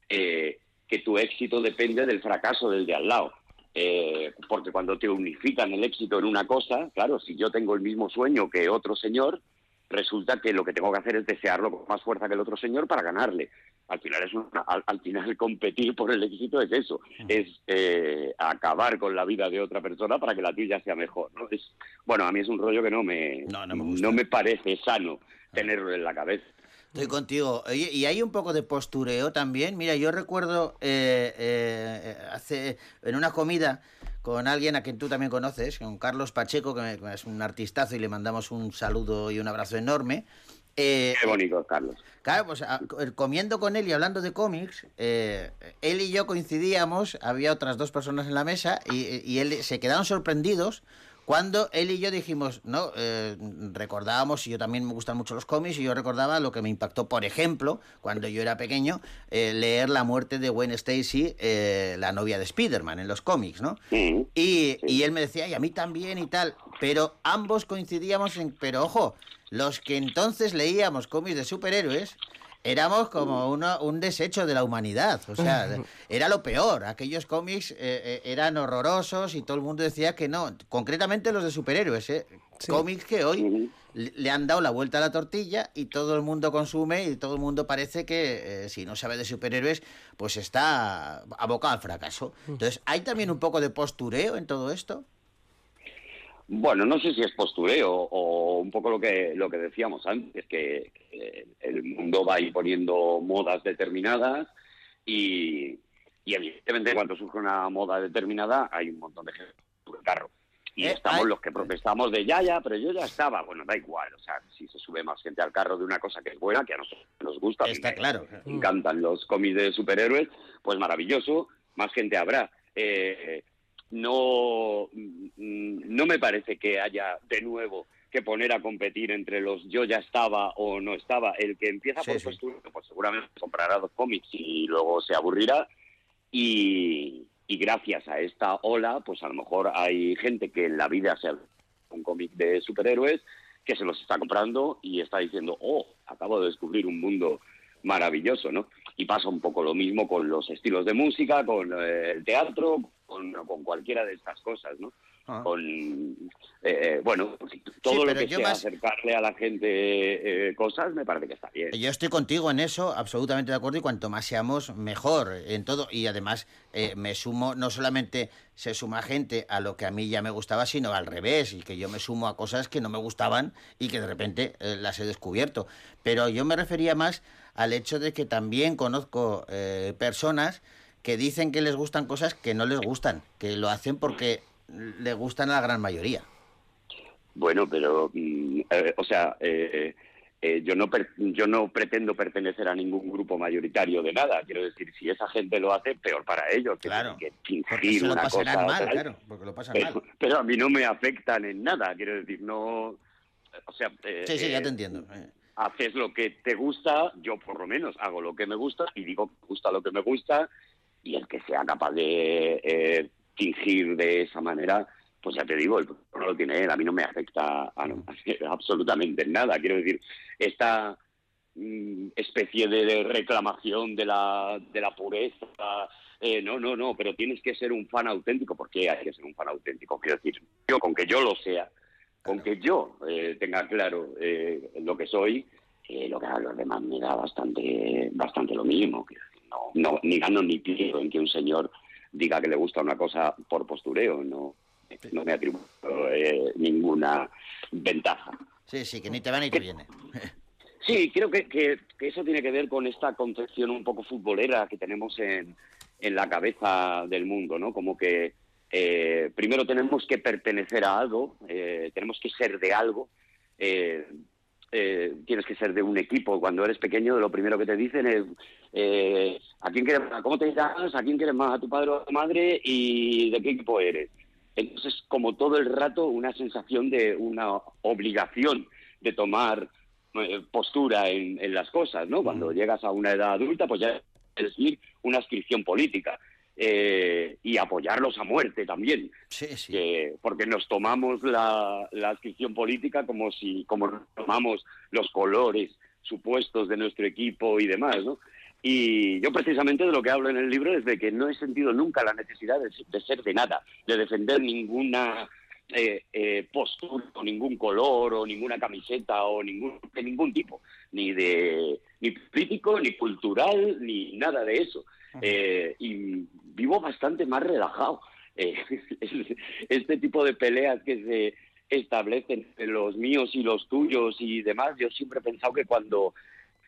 eh, que tu éxito depende del fracaso del de al lado. Eh, porque cuando te unifican el éxito en una cosa, claro, si yo tengo el mismo sueño que otro señor, resulta que lo que tengo que hacer es desearlo con más fuerza que el otro señor para ganarle. Al final es una- al, al final competir por el éxito es eso, es eh, acabar con la vida de otra persona para que la tuya sea mejor, ¿no? Es, bueno, a mí es un rollo que no me No, no me gusta. me parece sano tenerlo en la cabeza. Estoy contigo. Oye, y hay un poco de postureo también. Mira, yo recuerdo eh, eh, hace en una comida con alguien a quien tú también conoces, con Carlos Pacheco, que me- que es un artistazo y le mandamos un saludo y un abrazo enorme. Eh, Qué bonito, Carlos. Claro, pues a- comiendo con él y hablando de cómics, eh, él y yo coincidíamos, había otras dos personas en la mesa y, y él se quedaron sorprendidos cuando él y yo dijimos, no, Eh, recordábamos, y yo también me gustan mucho los cómics, y yo recordaba lo que me impactó, por ejemplo, cuando yo era pequeño, eh, leer la muerte de Gwen Stacy, eh, la novia de Spider-Man, en los cómics, ¿no? Y, y él me decía, y a mí también y tal, pero ambos coincidíamos en, pero ojo, los que entonces leíamos cómics de superhéroes, éramos como uno, un desecho de la humanidad, o sea, era lo peor, aquellos cómics eh, eh, eran horrorosos y todo el mundo decía que no, concretamente los de superhéroes, ¿eh? cómics que hoy le han dado la vuelta a la tortilla y todo el mundo consume y todo el mundo parece que eh, si no sabe de superhéroes pues está abocado al fracaso. Entonces, ¿hay también un poco de postureo en todo esto? Bueno, no sé si es postureo o un poco lo que lo que decíamos antes, que, que el mundo va imponiendo modas determinadas y, y evidentemente cuando surge una moda determinada hay un montón de gente sube al carro. Y Eh, estamos los que protestamos de ya, ya, pero yo ya estaba. Bueno, da igual, o sea, si se sube más gente al carro de una cosa que es buena, que a nosotros nos gusta, Está me- claro. encantan los cómics de superhéroes, pues maravilloso, más gente habrá. Eh, no, mm, no me parece que haya de nuevo que poner a competir entre los yo ya estaba o no estaba. El que empieza Sí, por sí. postura, pues seguramente comprará dos cómics y luego se aburrirá. Y, y gracias a esta ola, pues a lo mejor hay gente que en la vida se ha un cómic de superhéroes que se los está comprando y está diciendo, oh, acabo de descubrir un mundo maravilloso, ¿no? Y pasa un poco lo mismo con los estilos de música, con eh, el teatro, con, con cualquiera de estas cosas, ¿no? Ah. Con, eh, bueno, todo lo que sea más- acercarle a la gente eh, cosas me parece que está bien. Yo estoy contigo en eso, absolutamente de acuerdo, y cuanto más seamos, mejor en todo. Y además, eh, me sumo, no solamente se suma gente a lo que a mí ya me gustaba, sino al revés, y que yo me sumo a cosas que no me gustaban y que de repente eh, las he descubierto. Pero yo me refería más al hecho de que también conozco eh, personas que dicen que les gustan cosas que no les gustan, que lo hacen porque le gustan a la gran mayoría. Bueno, pero, mm, eh, o sea, eh, eh, yo no per- yo no pretendo pertenecer a ningún grupo mayoritario de nada. Quiero decir, si esa gente lo hace, peor para ellos. Claro, que Porque se lo una cosa. mal, claro, porque lo pasan pero, mal. pero a mí no me afectan en nada. Quiero decir, no, o sea, eh, Sí, sí, ya te entiendo. eh. haces lo que te gusta, yo por lo menos hago lo que me gusta y digo que me gusta lo que me gusta y el que sea capaz de eh, fingir de esa manera, pues ya te digo, el problema no lo tiene él, a mí no me afecta a- absolutamente en nada. Quiero decir, esta mm, especie de, de reclamación de la, de la pureza, eh, no, no, no, pero tienes que ser un fan auténtico, ¿por qué hay que ser un fan auténtico? Quiero decir, yo con que yo lo sea, con que yo eh, tenga claro eh, lo que soy, eh, lo que hagan los demás me da bastante, bastante lo mismo. Quiero decir, no, no, ni gano ni pierdo en que un señor diga que le gusta una cosa por postureo, no, no me atribuyo eh, ninguna ventaja. Sí, sí, que ni te va ni te viene. Sí, creo que, que- que eso tiene que ver con esta concepción un poco futbolera que tenemos en, en la cabeza del mundo, ¿no? Como que eh, primero tenemos que pertenecer a algo, eh, tenemos que ser de algo, eh, eh, tienes que ser de un equipo. Cuando eres pequeño, lo primero que te dicen es eh, ¿a quién quieres más? ¿Cómo te llamas? ¿A quién quieres más? ¿A tu padre o a tu madre? ¿Y de qué equipo eres? Entonces, como todo el rato, una sensación de una obligación de tomar eh, postura en, en las cosas, ¿no? Cuando llegas a una edad adulta, pues ya es decir una inscripción política eh, y apoyarlos a muerte también, Sí, sí. que- porque nos tomamos la, la inscripción política como si como nos tomamos los colores supuestos de nuestro equipo y demás, ¿no? Y yo precisamente de lo que hablo en el libro es de que no he sentido nunca la necesidad de, de ser de nada, de defender ninguna eh, eh, postura o ningún color o ninguna camiseta o ningún de ningún tipo, ni de ni político, ni cultural, ni nada de eso. Eh, y vivo bastante más relajado. Eh, este tipo de peleas que se establecen entre los míos y los tuyos y demás, yo siempre he pensado que cuando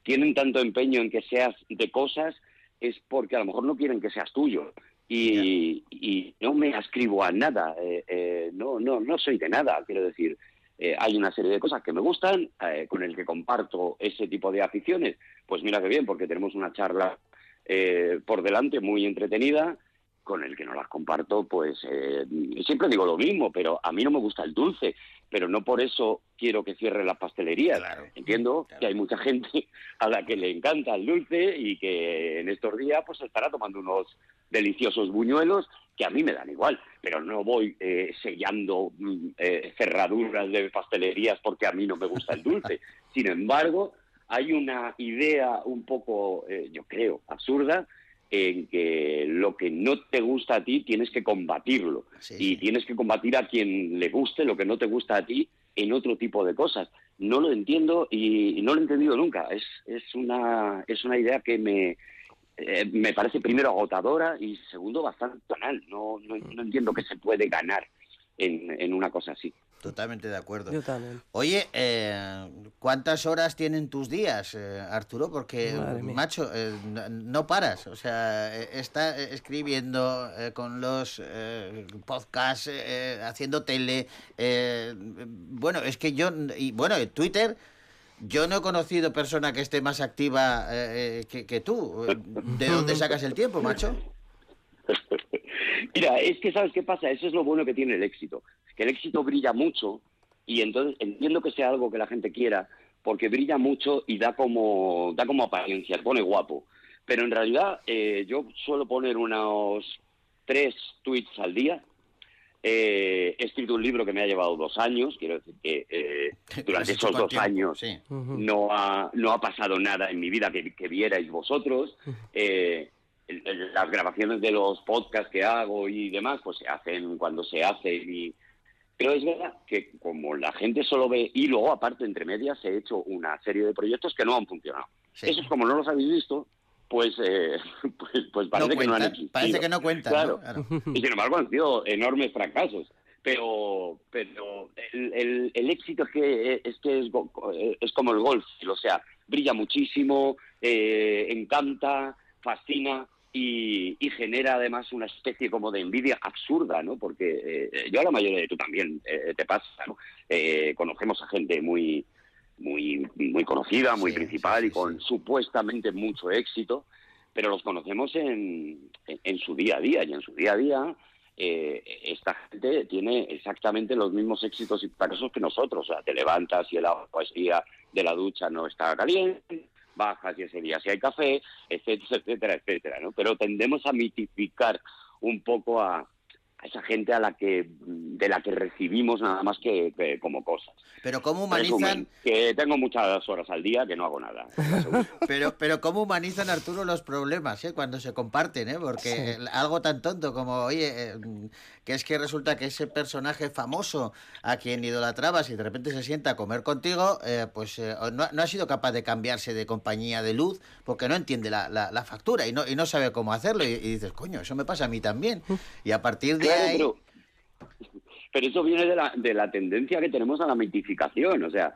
tienen tanto empeño en que seas de cosas es porque a lo mejor no quieren que seas tuyo. Y, y no me ascribo a nada, eh, eh, no, no, no soy de nada, quiero decir, eh, hay una serie de cosas que me gustan, con el que comparto ese tipo de aficiones, pues mira qué bien, porque tenemos una charla eh, por delante muy entretenida, con el que no las comparto, pues eh, siempre digo lo mismo, pero a mí no me gusta el dulce, pero no por eso quiero que cierren las pastelerías. Claro. Entiendo Claro. que hay mucha gente a la que le encanta el dulce y que en estos días pues estará tomando unos deliciosos buñuelos que a mí me dan igual, pero no voy eh, sellando mm, eh, cerraduras de pastelerías porque a mí no me gusta el dulce. Sin embargo, hay una idea un poco, eh, yo creo, absurda en que lo que no te gusta a ti tienes que combatirlo Sí, y sí. tienes que combatir a quien le guste lo que no te gusta a ti en otro tipo de cosas. No lo entiendo y, no lo he entendido nunca. Es, es, una, es una idea que me, eh, me parece primero agotadora y segundo bastante. No, no, no entiendo que se puede ganar en, en una cosa así. Totalmente de acuerdo. Yo también. Oye, eh, ¿cuántas horas tienen tus días, eh, Arturo? Porque, Madre macho, eh, no, no paras. O sea, eh, está eh, escribiendo eh, con los eh, podcasts, eh, haciendo tele. eh, bueno, es que yo, y bueno, en Twitter, yo no he conocido persona que esté más activa que, que tú. ¿De dónde sacas el tiempo, macho? Mira, es que sabes qué pasa, eso es lo bueno que tiene el éxito, que el éxito brilla mucho y entonces entiendo que sea algo que la gente quiera porque brilla mucho y da como da como apariencia, pone guapo, pero en realidad eh, yo suelo poner unos tres tweets al día. Eh, he escrito un libro que me ha llevado dos años, quiero decir que eh, durante esos dos tiempo, años Sí. No ha, no ha pasado nada en mi vida que, que vierais vosotros. Eh, el- el- las grabaciones de los podcasts que hago y demás, pues se hacen cuando se hacen. Y... Pero es verdad que como la gente solo ve, y luego aparte entre medias he hecho una serie de proyectos que no han funcionado. Sí. Esos como no los habéis visto, pues, eh, pues, pues parece No que no han existido. parece que no cuentan. Claro. ¿no? Claro. Y sin embargo han sido enormes fracasos. Pero, pero el, el- el éxito es que es que es, es como el golf, o sea, brilla muchísimo, eh, encanta, fascina y, y genera además una especie como de envidia absurda, ¿no? Porque eh, yo a la mayoría de tú también eh, te pasa, ¿no? Eh, conocemos a gente muy muy muy conocida, muy Sí, principal sí, y con supuestamente mucho éxito, pero los conocemos en, en, en su día a día y en su día a día eh, esta gente tiene exactamente los mismos éxitos y fracasos que nosotros. O sea, te levantas y el agua de la ducha no está caliente, bajas y ese día sí hay café, etcétera, etcétera, etcétera. ¿no? Pero tendemos a mitificar un poco a, a esa gente a la que de la que recibimos nada más que, que como cosas. Pero ¿cómo humanizan, Resumen, que tengo muchas horas al día que no hago nada. pero, pero cómo humanizan Arturo los problemas, ¿eh? Cuando se comparten, ¿eh? Porque algo tan tonto como, oye, eh, que es que resulta que ese personaje famoso a quien idolatrabas y de repente se sienta a comer contigo, eh, pues eh, no, no ha sido capaz de cambiarse de compañía de luz porque no entiende la, la- la factura y no, y no sabe cómo hacerlo. Y, y dices, coño, eso me pasa a mí también. Y a partir de Pero, pero eso viene de la, de la tendencia que tenemos a la mitificación. O sea,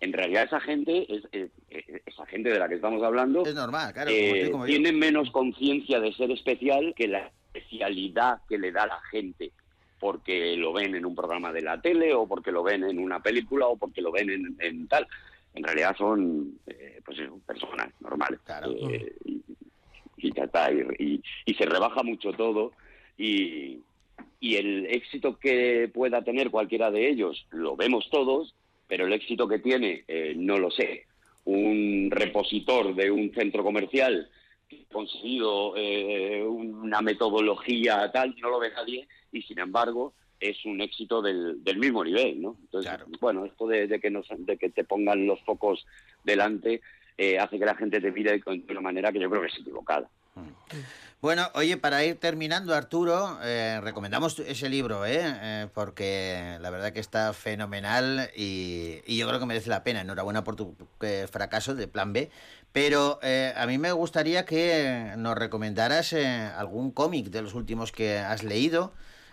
en realidad esa gente, es, es- es- esa gente de la que estamos hablando, Es normal, claro. como eh, tú como tiene menos conciencia de ser especial que la especialidad que le da la gente porque lo ven en un programa de la tele o porque lo ven en una película o porque lo ven en, en tal. En realidad son eh, pues eso, personas normales. Claro. Eh. Y, y- y se rebaja mucho todo y, y el éxito que pueda tener cualquiera de ellos lo vemos todos, pero el éxito que tiene, eh, no lo sé. Un repositor de un centro comercial que ha conseguido eh, una metodología tal, no lo ve nadie y sin embargo es un éxito del, del mismo nivel, ¿no? Entonces, Claro. bueno, esto de, de que nos, de que te pongan los focos delante eh, hace que la gente te mire de una manera que yo creo que es equivocada. Bueno, oye, para ir terminando, Arturo, eh, recomendamos ese libro, ¿eh? Eh, porque la verdad que está fenomenal y, y yo creo que merece la pena. Enhorabuena por tu eh, fracaso de Plan B. Pero eh, a mí me gustaría que nos recomendaras eh, algún cómic de los últimos que has leído.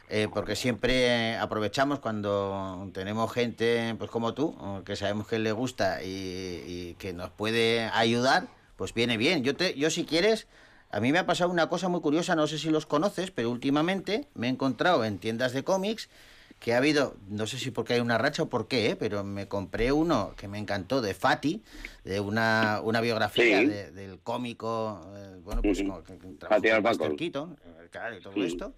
eh, porque siempre aprovechamos cuando tenemos gente pues como tú, que sabemos que le gusta y, y que nos puede ayudar, pues viene bien. Yo, te, yo si quieres, a mí me ha pasado una cosa muy curiosa, no sé si los conoces, pero últimamente me he encontrado en tiendas de cómics que ha habido, no sé si porque hay una racha o por qué, ¿eh? pero me compré uno que me encantó de Fati, de una, una biografía Sí. de- del cómico, eh, bueno, pues que, que trabajó con Keaton, eh, claro, y todo Sí. esto.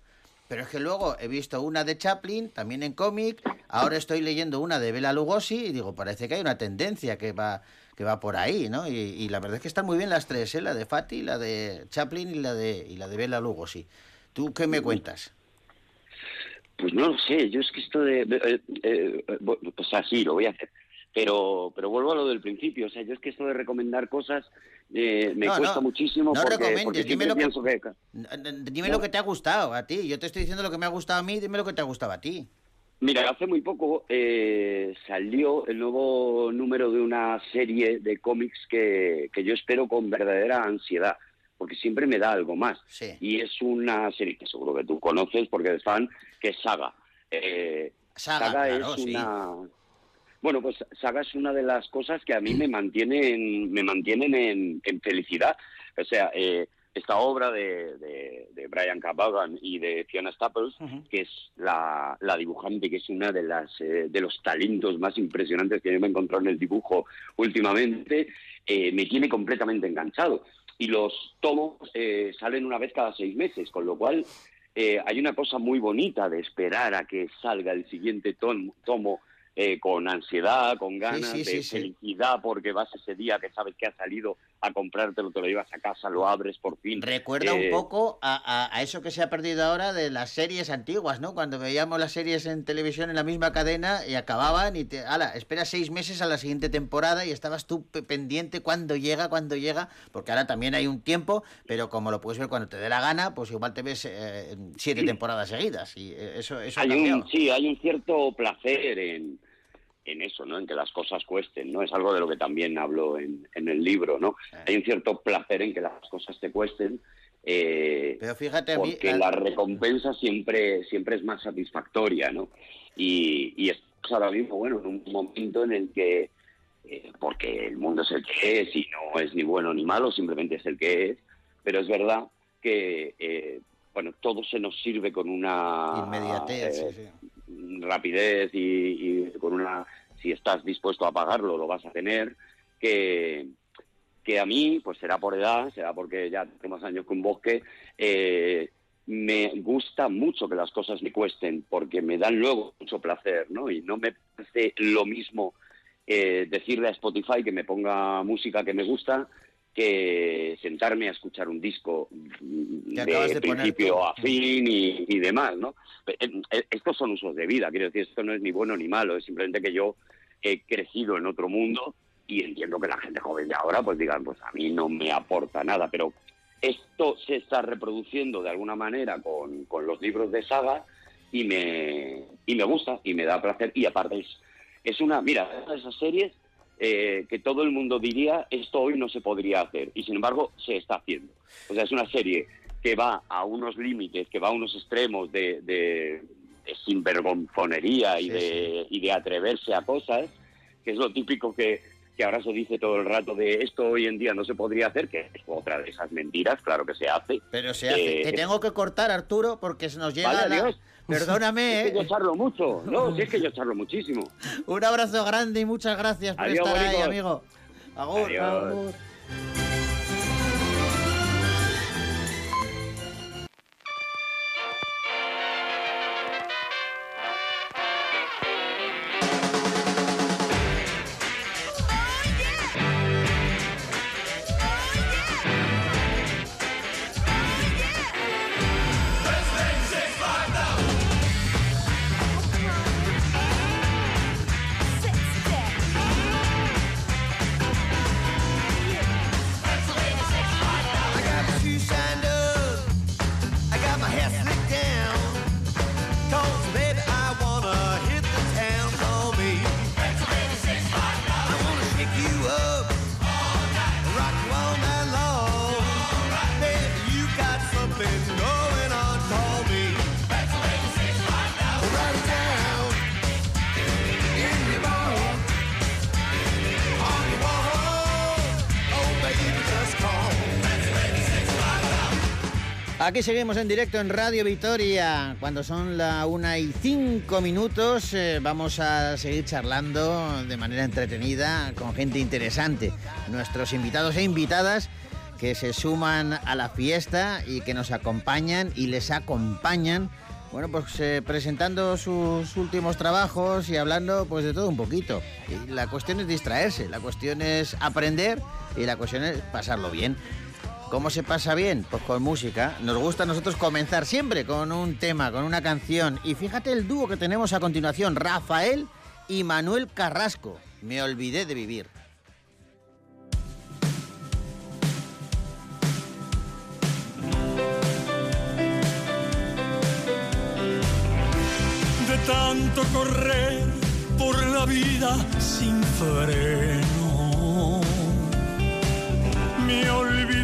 Pero es que luego he visto una de Chaplin, también en cómic, ahora estoy leyendo una de Bela Lugosi y digo, parece que hay una tendencia que va que va por ahí, ¿no? Y, y la verdad es que están muy bien las tres, ¿eh? La de Fati, la de Chaplin y la de, y la de Bela Lugosi. ¿Tú qué me cuentas? Pues no lo sé, yo es que esto de... eh, eh, pues así, lo voy a hacer. Pero, pero vuelvo a lo del principio, o sea, yo es que esto de recomendar cosas eh, me No, cuesta no, muchísimo no porque, recomiendes, porque dime lo que- que... Dime lo que te ha gustado a ti. Yo te estoy diciendo lo que me ha gustado a mí, dime lo que te ha gustado a ti. Mira, hace muy poco eh, salió el nuevo número de una serie de cómics que, que yo espero con verdadera ansiedad, porque siempre me da algo más. Sí. Y es una serie que seguro que tú conoces porque eres fan, que es Saga. Eh, Saga, claro, es sí. una... Bueno, pues Saga es una de las cosas que a mí me mantienen, me mantienen en, en felicidad. O sea, eh, esta obra de, de, de Brian. Vaughan y de Fiona Staples, Ujú. que es la, la dibujante, que es una de las eh, de los talentos más impresionantes que yo me he encontrado en el dibujo últimamente, eh, me tiene completamente enganchado. Y los tomos eh, salen una vez cada seis meses, con lo cual eh, hay una cosa muy bonita de esperar a que salga el siguiente tom- tomo eh, con ansiedad, con ganas, sí, de sí, sí. felicidad, porque vas ese día que sabes que ha salido a comprártelo, te lo llevas a casa, lo abres por fin. Recuerda Eh, un poco a, a- a eso que se ha perdido ahora de las series antiguas, ¿no? Cuando veíamos las series en televisión en la misma cadena y acababan y te... Ala, espera seis meses a la siguiente temporada y estabas tú pe- pendiente cuando llega, cuando llega, porque ahora también hay un tiempo, pero como lo puedes ver cuando te dé la gana, pues igual te ves eh, siete temporadas seguidas y eh, eso, eso ha hay un, sí, hay un cierto placer en, en eso, ¿no? En que las cosas cuesten, ¿no? Es algo de lo que también hablo en, en el libro, ¿no? Ah. Hay un cierto placer en que las cosas te cuesten, eh, Pero fíjate a mí... porque la recompensa siempre, siempre es más satisfactoria, ¿no? Y, y estamos ahora mismo, bueno, en un momento en el que, eh, porque el mundo es el que es y no es ni bueno ni malo, simplemente es el que es, pero es verdad que, eh, bueno, todo se nos sirve con una... Inmediatez, eh, sí, sí. Rapidez y, con una si estás dispuesto a pagarlo lo vas a tener que que a mí pues será por edad será porque ya tengo más años que un bosque eh, me gusta mucho que las cosas me cuesten porque me dan luego mucho placer no y no me parece lo mismo eh, decirle a Spotify que me ponga música que me gusta que sentarme a escuchar un disco de, de poner principio tú. a fin y, y demás, ¿no? Eh, eh, Estos son usos de vida, quiero decir, esto no es ni bueno ni malo, es simplemente que yo he crecido en otro mundo y entiendo que la gente joven de ahora pues digan, pues a mí no me aporta nada, pero esto se está reproduciendo de alguna manera con, con los libros de saga y me, y me gusta y me da placer y aparte es, es una, mira, es de esas series eh, que todo el mundo diría esto hoy no se podría hacer y sin embargo se está haciendo. O sea, es una serie que va a unos límites, que va a unos extremos de, de, de sinvergonzonería y, Sí, de, y de atreverse a cosas, que es lo típico que, que ahora se dice todo el rato de esto hoy en día no se podría hacer, que es otra de esas mentiras, claro que se hace. Pero se hace. Eh, Te tengo que cortar, Arturo, porque se nos llega Vale, la... Perdóname, Es que yo ¿eh? charlo mucho, no, si es que yo charlo muchísimo. Un abrazo grande y muchas gracias por Adiós, estar ahí, amigo. Agur. Adiós. agur. Aquí seguimos en directo en Radio Vitoria. Cuando son la una y cinco minutos, eh, vamos a seguir charlando de manera entretenida con gente interesante. Nuestros invitados e invitadas que se suman a la fiesta y que nos acompañan y les acompañan. Bueno, pues eh, presentando sus últimos trabajos y hablando pues de todo un poquito. La cuestión es distraerse, la cuestión es aprender y la cuestión es pasarlo bien. ¿Cómo se pasa bien? Pues con música. Nos gusta a nosotros comenzar siempre con un tema, con una canción. Y fíjate el dúo que tenemos a continuación, Rafael y Manuel Carrasco. Me olvidé de vivir. de tanto correr por la vida sin freno. Me olvidé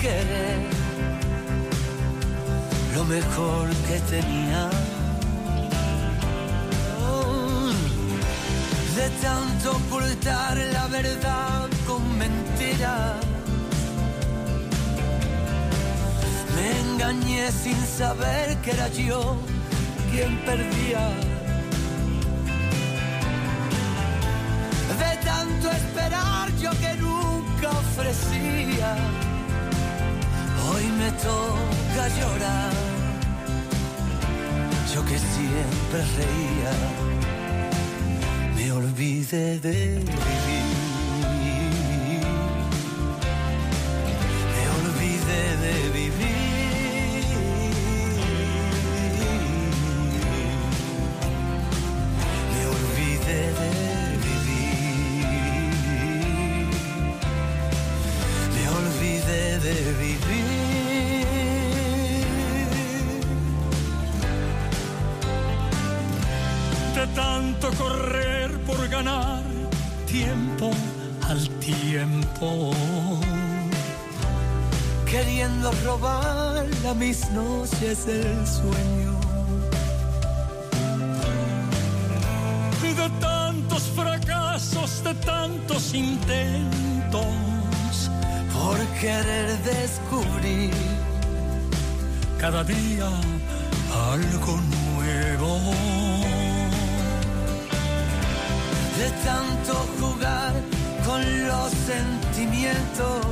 Querer lo mejor que tenía. de tanto ocultar la verdad con mentiras. Me engañé sin saber que era yo quien perdía. De tanto esperar yo que nunca ofrecía. Me toca llorar. Yo que siempre reía me olvidé de vivir. Mis noches el sueño. De tantos fracasos, de tantos intentos, Por querer descubrir cada día algo nuevo. de tanto jugar con los sentimientos,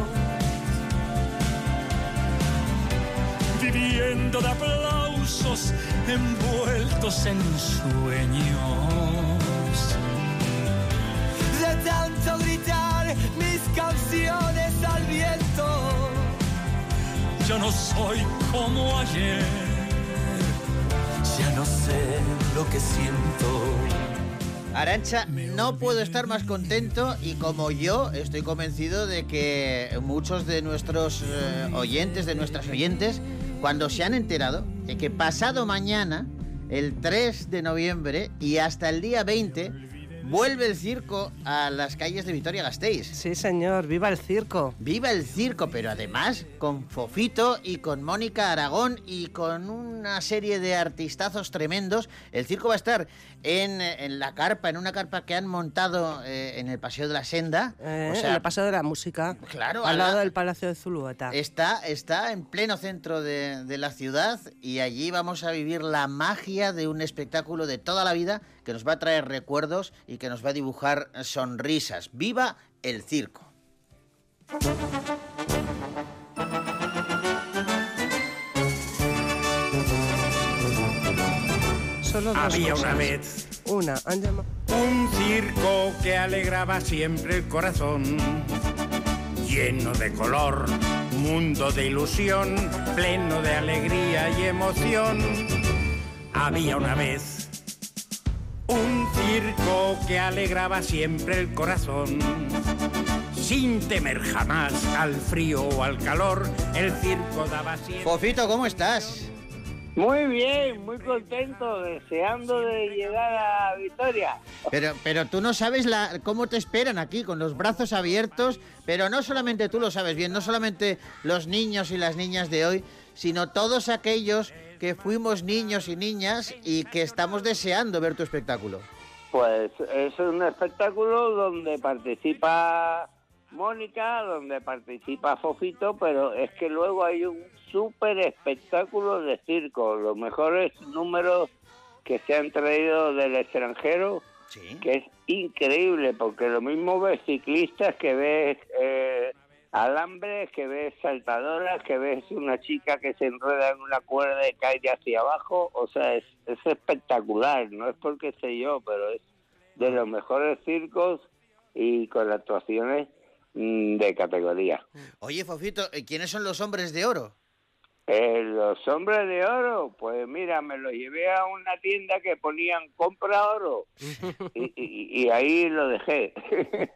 Viviendo de aplausos envueltos en sueños. de tanto gritar mis canciones al viento. Ya no soy como ayer. Ya no sé lo que siento. Arancha, no puedo estar más contento y como yo estoy convencido de que muchos de nuestros eh, oyentes, de nuestras oyentes, cuando se han enterado de que pasado mañana, el 3 de noviembre y hasta el día 20, vuelve el circo a las calles de Vitoria-Gasteiz. Sí, señor, viva el circo. Viva el circo, pero además con Fofito y con Mónica Aragón y con una serie de artistazos tremendos. El circo va a estar en, en la carpa, en una carpa que han montado eh, en el Paseo de la Senda. Eh, o en sea, el Paseo de la Música. Claro, al al lado la- del Palacio de Zulueta. Está, está en pleno centro de, de la ciudad y allí vamos a vivir la magia de un espectáculo de toda la vida que nos va a traer recuerdos y que nos va a dibujar sonrisas. ¡Viva el circo! Solo dos Había cosas. una vez Una, un circo que alegraba siempre el corazón, lleno de color, mundo de ilusión, pleno de alegría y emoción. Había una vez un circo que alegraba siempre el corazón. Sin temer jamás al frío o al calor, el circo daba siempre... Fofito, ¿cómo estás? Muy bien, muy contento, deseando de llegar a Vitoria. Pero, pero tú no sabes la, cómo te esperan aquí, con los brazos abiertos, pero no solamente tú lo sabes bien, no solamente los niños y las niñas de hoy, sino todos aquellos que fuimos niños y niñas y que estamos deseando ver tu espectáculo. Pues es un espectáculo donde participa Mónica, donde participa Fofito, pero es que luego hay un súper espectáculo de circo, los mejores números que se han traído del extranjero, Sí. que es increíble, porque lo mismo ves ciclistas que ves eh, alambres, que ves saltadoras, que ves una chica que se enreda en una cuerda y cae de hacia abajo, o sea, es, es espectacular, no es porque sé yo, pero es de los mejores circos y con actuaciones mm, de categoría. Oye, Fofito, ¿eh, ¿quiénes son los hombres de oro? Eh, los hombres de oro, pues mira, me los llevé a una tienda que ponían compra oro y, y- y ahí lo dejé.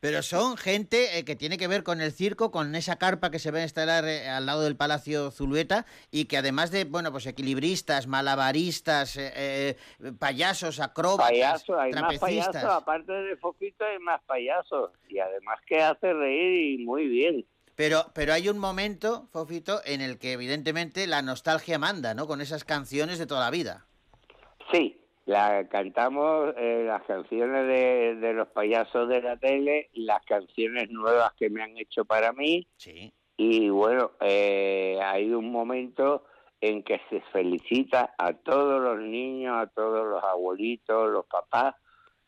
Pero son gente eh, que tiene que ver con el circo, con esa carpa que se va a instalar eh, al lado del Palacio Zulueta y que además de, bueno, pues equilibristas, malabaristas, eh, eh, payasos, acróbatas, hay más trapecistas. payasos, aparte de Fofito hay más payasos y además que hace reír y muy bien. Pero, pero hay un momento, Fofito, en el que evidentemente la nostalgia manda, ¿no? Con esas canciones de toda la vida. Sí, la cantamos eh, las canciones de, de los payasos de la tele, las canciones nuevas que me han hecho para mí Sí. y bueno, eh, hay un momento en que se felicita a todos los niños, a todos los abuelitos, los papás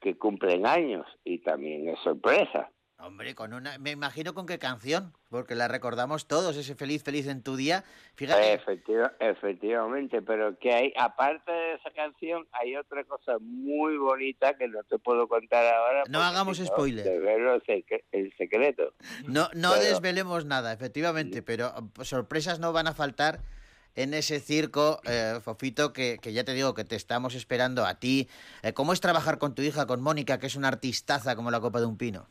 que cumplen años y también es sorpresa. Hombre, con una, me imagino con qué canción, porque la recordamos todos, ese feliz, feliz en tu día. Fíjate, Efectiva- efectivamente, pero que hay, aparte de esa canción, hay otra cosa muy bonita que no te puedo contar ahora. No hagamos no, spoiler. el, secre- el secreto. no, no pero- desvelemos nada, efectivamente, pero pues, sorpresas no van a faltar en ese circo, eh, Fofito, que, que ya te digo que te estamos esperando a ti. Eh, ¿Cómo es trabajar con tu hija, con Mónica, que es una artistaza como la copa de un pino?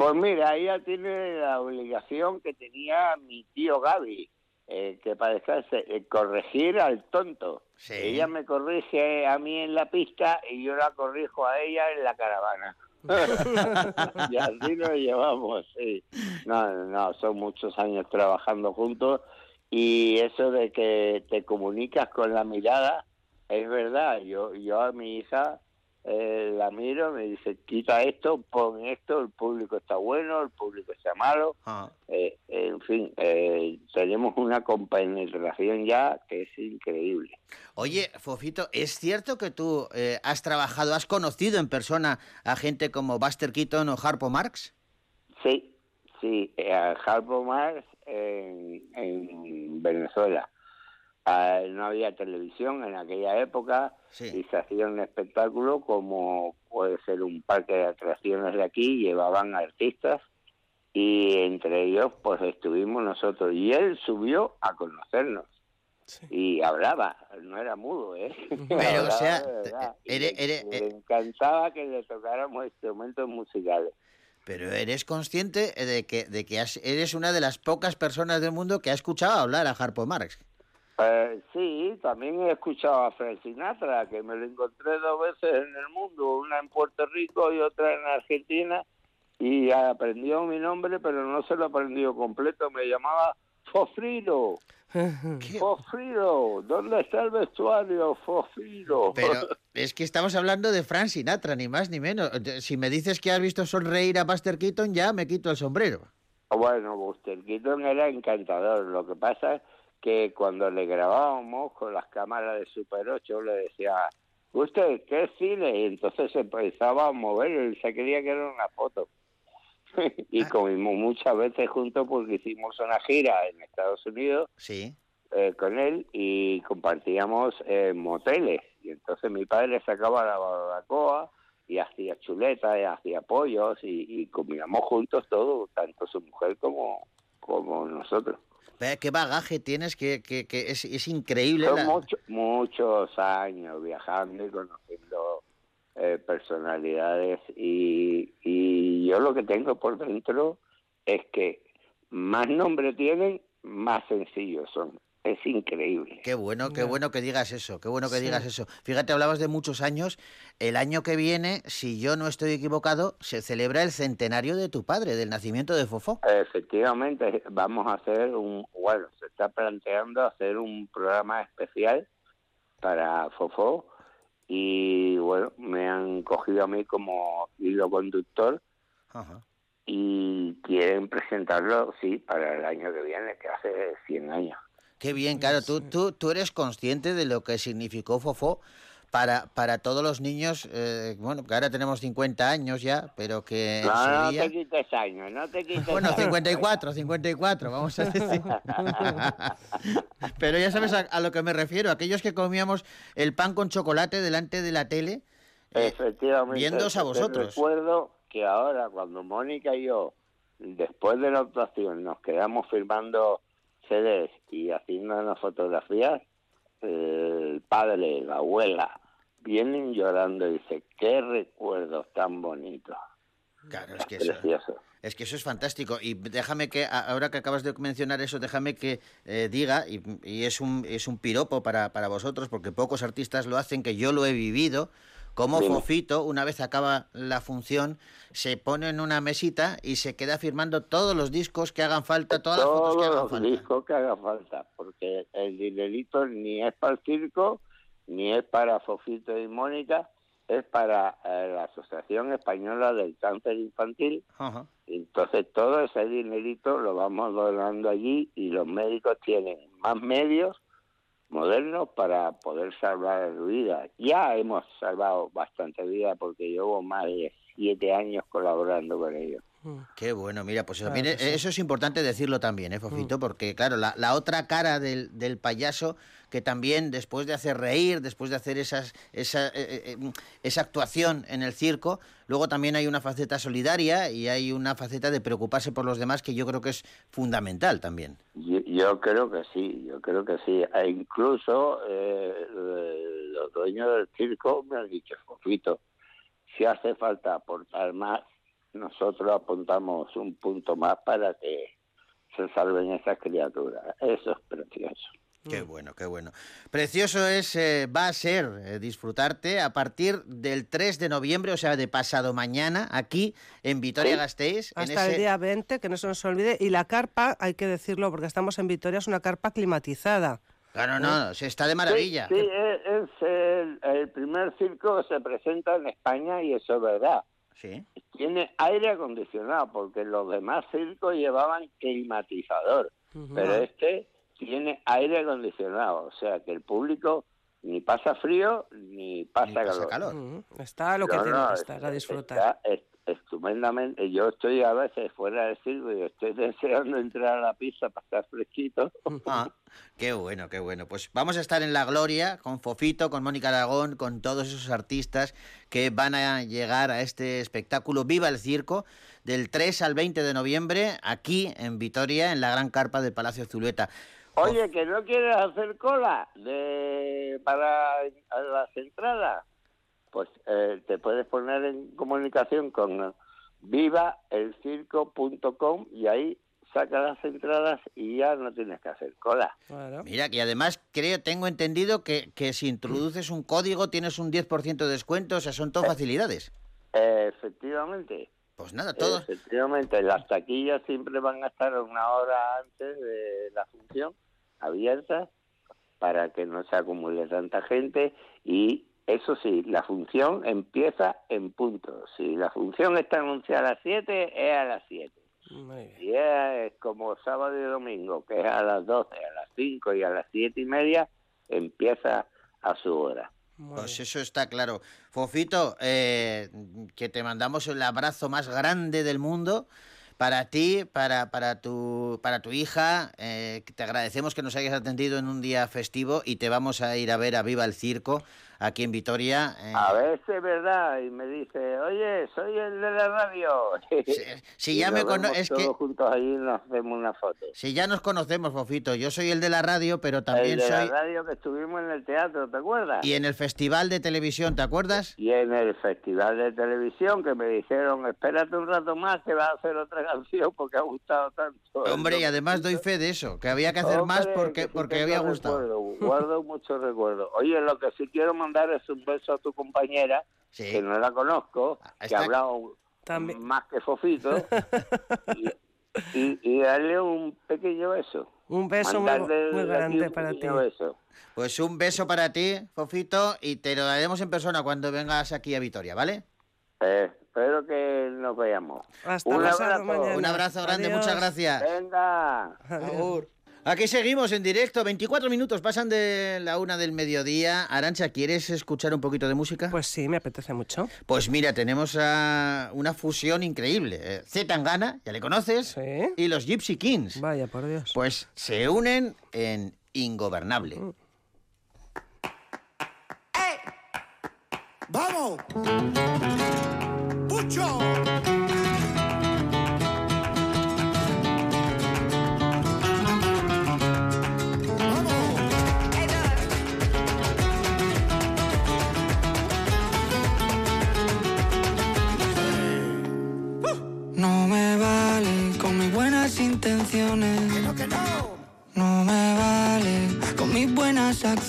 Pues mira, ella tiene la obligación que tenía mi tío Gaby, eh, que descansar, eh, corregir al tonto. Sí. Ella me corrige a mí en la pista y yo la corrijo a ella en la caravana. y así nos llevamos, sí. No, no, son muchos años trabajando juntos y eso de que te comunicas con la mirada es verdad. Yo, yo a mi hija eh, la miro, me dice, quita esto, pon esto, el público está bueno, el público está malo. Ah. Eh, en fin, eh, tenemos una compenetración ya que es increíble. Oye, Fofito, ¿es cierto que tú eh, has trabajado, has conocido en persona a gente como Buster Keaton o Harpo Marx? Sí, sí, a Harpo Marx en, en Venezuela. Ah, no había televisión en aquella época Sí. y se hacía un espectáculo como puede ser un parque de atracciones de aquí, llevaban artistas y entre ellos pues estuvimos nosotros y él subió a conocernos y hablaba, no era mudo, ¿eh? Pero, o sea, eres- le encantaba que le tocáramos instrumentos musicales. Pero eres consciente de que, de que has- eres una de las pocas personas del mundo que ha escuchado hablar a Harpo Marx. Pues sí, también he escuchado a Frank Sinatra, que me lo encontré dos veces en el mundo, una en Puerto Rico y otra en Argentina, y aprendió mi nombre, pero no se lo aprendió completo, me llamaba Fofriro. Fofriro, ¿dónde está el vestuario, Fofriro? Pero es que estamos hablando de Frank Sinatra, ni más ni menos. Si me dices que has visto sonreír a Buster Keaton, ya me quito el sombrero. Bueno, Buster Keaton era encantador. Lo que pasa es que cuando le grabábamos con las cámaras de Super 8, le decía, ¿usted qué cine? Y entonces se empezaba a mover, él se creía que era una foto. y comimos muchas veces juntos porque hicimos una gira en Estados Unidos Sí. eh, con él y compartíamos eh, moteles. Y entonces mi padre sacaba la barbacoa y hacía chuletas y hacía pollos y, y comíamos juntos todo, tanto su mujer como, como nosotros. Qué bagaje tienes, que, que, que es, es increíble. Son la- mucho- muchos años viajando y conociendo eh, personalidades y, y yo lo que tengo por dentro es que más nombre tienen, más sencillos son. Es increíble. Qué bueno, qué bueno que digas eso, qué bueno que Sí. digas eso. Fíjate, hablabas de muchos años. El año que viene, si yo no estoy equivocado, se celebra el centenario de tu padre, del nacimiento de Fofó. Efectivamente, vamos a hacer un, bueno, se está planteando hacer un programa especial para Fofó y bueno, me han cogido a mí como hilo conductor Ajá. y quieren presentarlo, sí, para el año que viene, que hace 100 años. Qué bien, claro, tú, tú, tú eres consciente de lo que significó Fofó para, para todos los niños, eh, bueno, que ahora tenemos 50 años ya, pero que en No, su no día- te quites años, no te quites Bueno, años. 54, 54, vamos a decir. Pero ya sabes a, a lo que me refiero, aquellos que comíamos el pan con chocolate delante de la tele. eh, Efectivamente. viéndoos a vosotros. Recuerdo que ahora, cuando Mónica y yo, después de la actuación, nos quedamos firmando Y haciéndonos fotografías, eh, el padre, la abuela, vienen llorando y dice, qué recuerdos tan bonitos. Claro, es que eso, Precioso. es que eso es fantástico. Y déjame que, ahora que acabas de mencionar eso, déjame que eh, diga, y, y es, un, es un piropo para, para vosotros, porque pocos artistas lo hacen, que yo lo he vivido. Como. Fofito, una vez acaba la función, se pone en una mesita y se queda firmando todos los discos que hagan falta, todas las fotos que Todos hagan los falta. discos que haga falta, porque el dinerito ni es para el circo, ni es para Fofito y Mónica, es para eh, la Asociación Española del Cáncer Infantil. Ajá. Entonces todo ese dinerito lo vamos donando allí y los médicos tienen más medios modernos para poder salvar vidas. Ya hemos salvado bastante vidas porque llevo más de siete años colaborando con ellos. Qué bueno, mira, pues Claro sí. eso es importante decirlo también, ¿eh, Fofito? Porque, claro, la, la otra cara del, del payaso, que también después de hacer reír, después de hacer esas, esa, eh, eh, eh, esa actuación en el circo, luego también hay una faceta solidaria y hay una faceta de preocuparse por los demás que yo creo que es fundamental también. Yo, creo que sí, yo creo que sí. E incluso los dueños del circo me han dicho, Fofito, si hace falta aportar más, nosotros apuntamos un punto más para que se salven esas criaturas. Eso es precioso. Qué bueno, qué bueno. Precioso es, eh, va a ser eh, disfrutarte a partir del 3 de noviembre, o sea, de pasado mañana, aquí en Vitoria-Gasteiz. en Hasta ese- el día 20, que no se nos olvide. Y la carpa, hay que decirlo, porque estamos en Vitoria, es una carpa climatizada. Claro, no, se está de maravilla. Sí, sí, es, el primer circo que se presenta en España y eso es verdad. Sí. Tiene aire acondicionado porque los demás circos llevaban climatizador, pero este tiene aire acondicionado, o sea que el público ni pasa frío ni pasa, Ni pasa calor. calor. Mm, Está lo que No, tiene no, que estar, a disfrutar. está es- estupendamente. Yo estoy a veces fuera del circo y estoy deseando entrar a la pista para estar fresquito. Ah, qué bueno, qué bueno. Pues vamos a estar en la gloria con Fofito, con Mónica Aragón, con todos esos artistas que van a llegar a este espectáculo Viva el Circo del 3 al 20 de noviembre aquí en Vitoria, en la gran carpa del Palacio Zulueta. Oye, que no quieres hacer cola de para las entradas, pues eh, te puedes poner en comunicación con vivaelcirco.com y ahí sacas las entradas y ya no tienes que hacer cola. Mira, que además creo, tengo entendido que, que si introduces un código tienes un 10% de descuento, o sea, son facilidades. Eh, efectivamente. Pues nada, todo. Efectivamente, las taquillas siempre van a estar una hora antes de la función abiertas para que no se acumule tanta gente y eso sí, la función empieza en punto. Si la función está anunciada a las 7, es a las 7. Si es como sábado y domingo, que es a las 12, a las 5 y a las 7 y media, empieza a su hora. Pues eso está claro. Fofito, eh, que te mandamos el abrazo más grande del mundo para ti, para, para, tu, para tu hija. eh, te agradecemos que nos hayas atendido en un día festivo y te vamos a ir a ver a Viva el Circo aquí en Vitoria. eh, A veces es verdad, y me dice, oye, soy el de la radio. si Y ya me cono- vemos es todos que- juntos ahí nos hacemos una foto. Si ya nos conocemos, Fofito, yo soy el de la radio, pero El también de soy... la radio que estuvimos en el teatro, ¿te acuerdas? Y en el Festival de Televisión, ¿te acuerdas? Y en el festival de televisión que me dijeron, espérate un rato más que va a hacer otra canción porque ha gustado tanto. Hombre, y además doy fe de eso, que había que hacer más Hombre, porque, sí porque tengo había gustado. recuerdo, guardo muchos recuerdos. Oye, lo que sí quiero mandar es un beso a tu compañera, que no la conozco, que Ah, está- ha hablado más que Fofito, y, y- y darle un pequeño beso. Un beso muy, Mandarle grande para ti. beso. Pues un beso para ti, Fofito, y te lo daremos en persona cuando vengas aquí a Vitoria, ¿vale? Eh, espero que nos veamos. Hasta un abrazo. mañana. Un abrazo grande, Adiós. muchas gracias. Venga. Aquí seguimos en directo, 24 minutos pasan de la una del mediodía. Arancha, ¿quieres escuchar un poquito de música? Pues sí, me apetece mucho. Pues mira, tenemos a una fusión increíble. Eh, Z Tangana, ya le conoces, y los Gypsy Kings. Vaya, por Dios. Pues se unen en Ingobernable. ¡Vamos! ¡Pucho!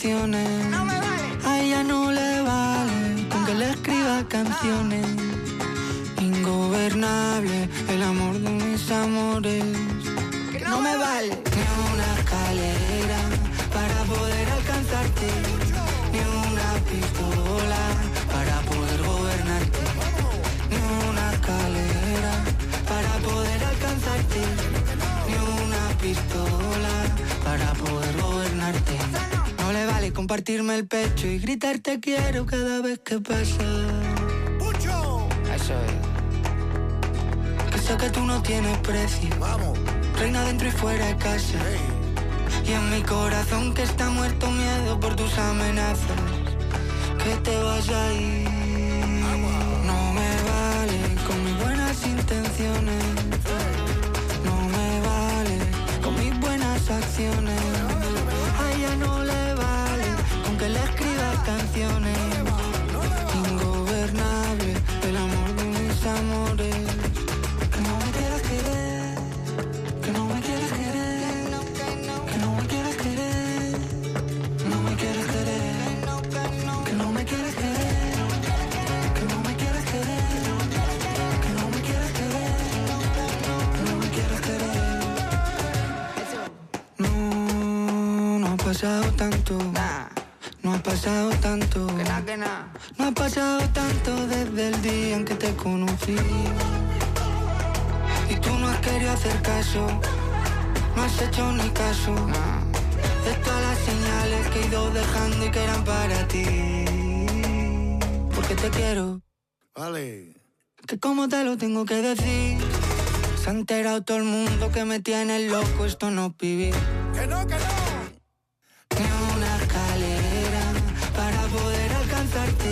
Buenas el pecho y gritar te quiero cada vez que pasa. Eso es. Que sé que tú no tienes precio. Vamos. Reina dentro y fuera de casa. Y en mi corazón que está muerto miedo por tus amenazas. Que te vas a ir. Enterado todo el mundo que me tiene loco. Esto no vivir. Que no, que no. Ni una escalera para poder alcanzarte.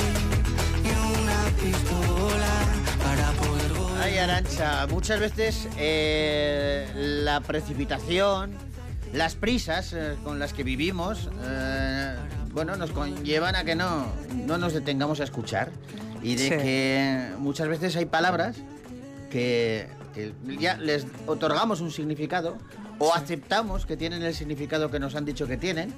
Ni una pistola para poder Ay, Arancha, muchas veces eh, la precipitación, las prisas eh, con las que vivimos, eh, bueno, nos conllevan a que no, no nos detengamos a escuchar y de Sí. que muchas veces hay palabras que que ya les otorgamos un significado o aceptamos que tienen el significado que nos han dicho que tienen.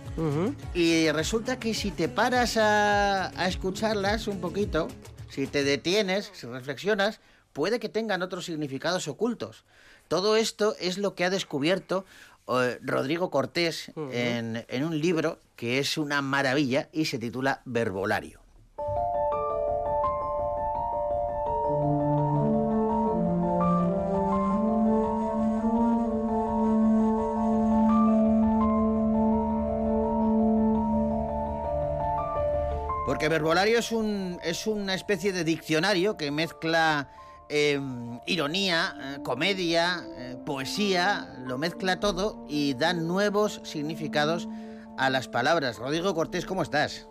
Y resulta que si te paras a, a escucharlas un poquito, si te detienes, si reflexionas, puede que tengan otros significados ocultos. Todo esto es lo que ha descubierto eh, Rodrigo Cortés en, en un libro que es una maravilla y se titula Verbolario. Porque verbolario es, un, es una especie de diccionario que mezcla eh, ironía, eh, comedia, eh, poesía, lo mezcla todo y da nuevos significados a las palabras. Rodrigo Cortés, ¿cómo estás?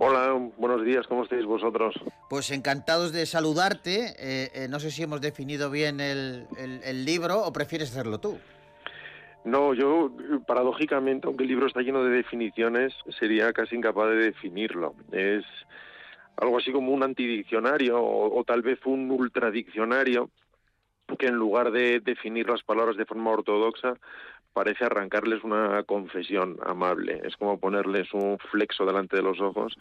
Hola, buenos días, ¿cómo estáis vosotros? Pues encantados de saludarte. Eh, no sé si hemos definido bien el, el- el libro o prefieres hacerlo tú. No, yo paradójicamente, aunque el libro está lleno de definiciones, sería casi incapaz de definirlo. Es algo así como un antidiccionario o, o tal vez un ultradiccionario que en lugar de definir las palabras de forma ortodoxa parece arrancarles una confesión amable. Es como ponerles un flexo delante de los ojos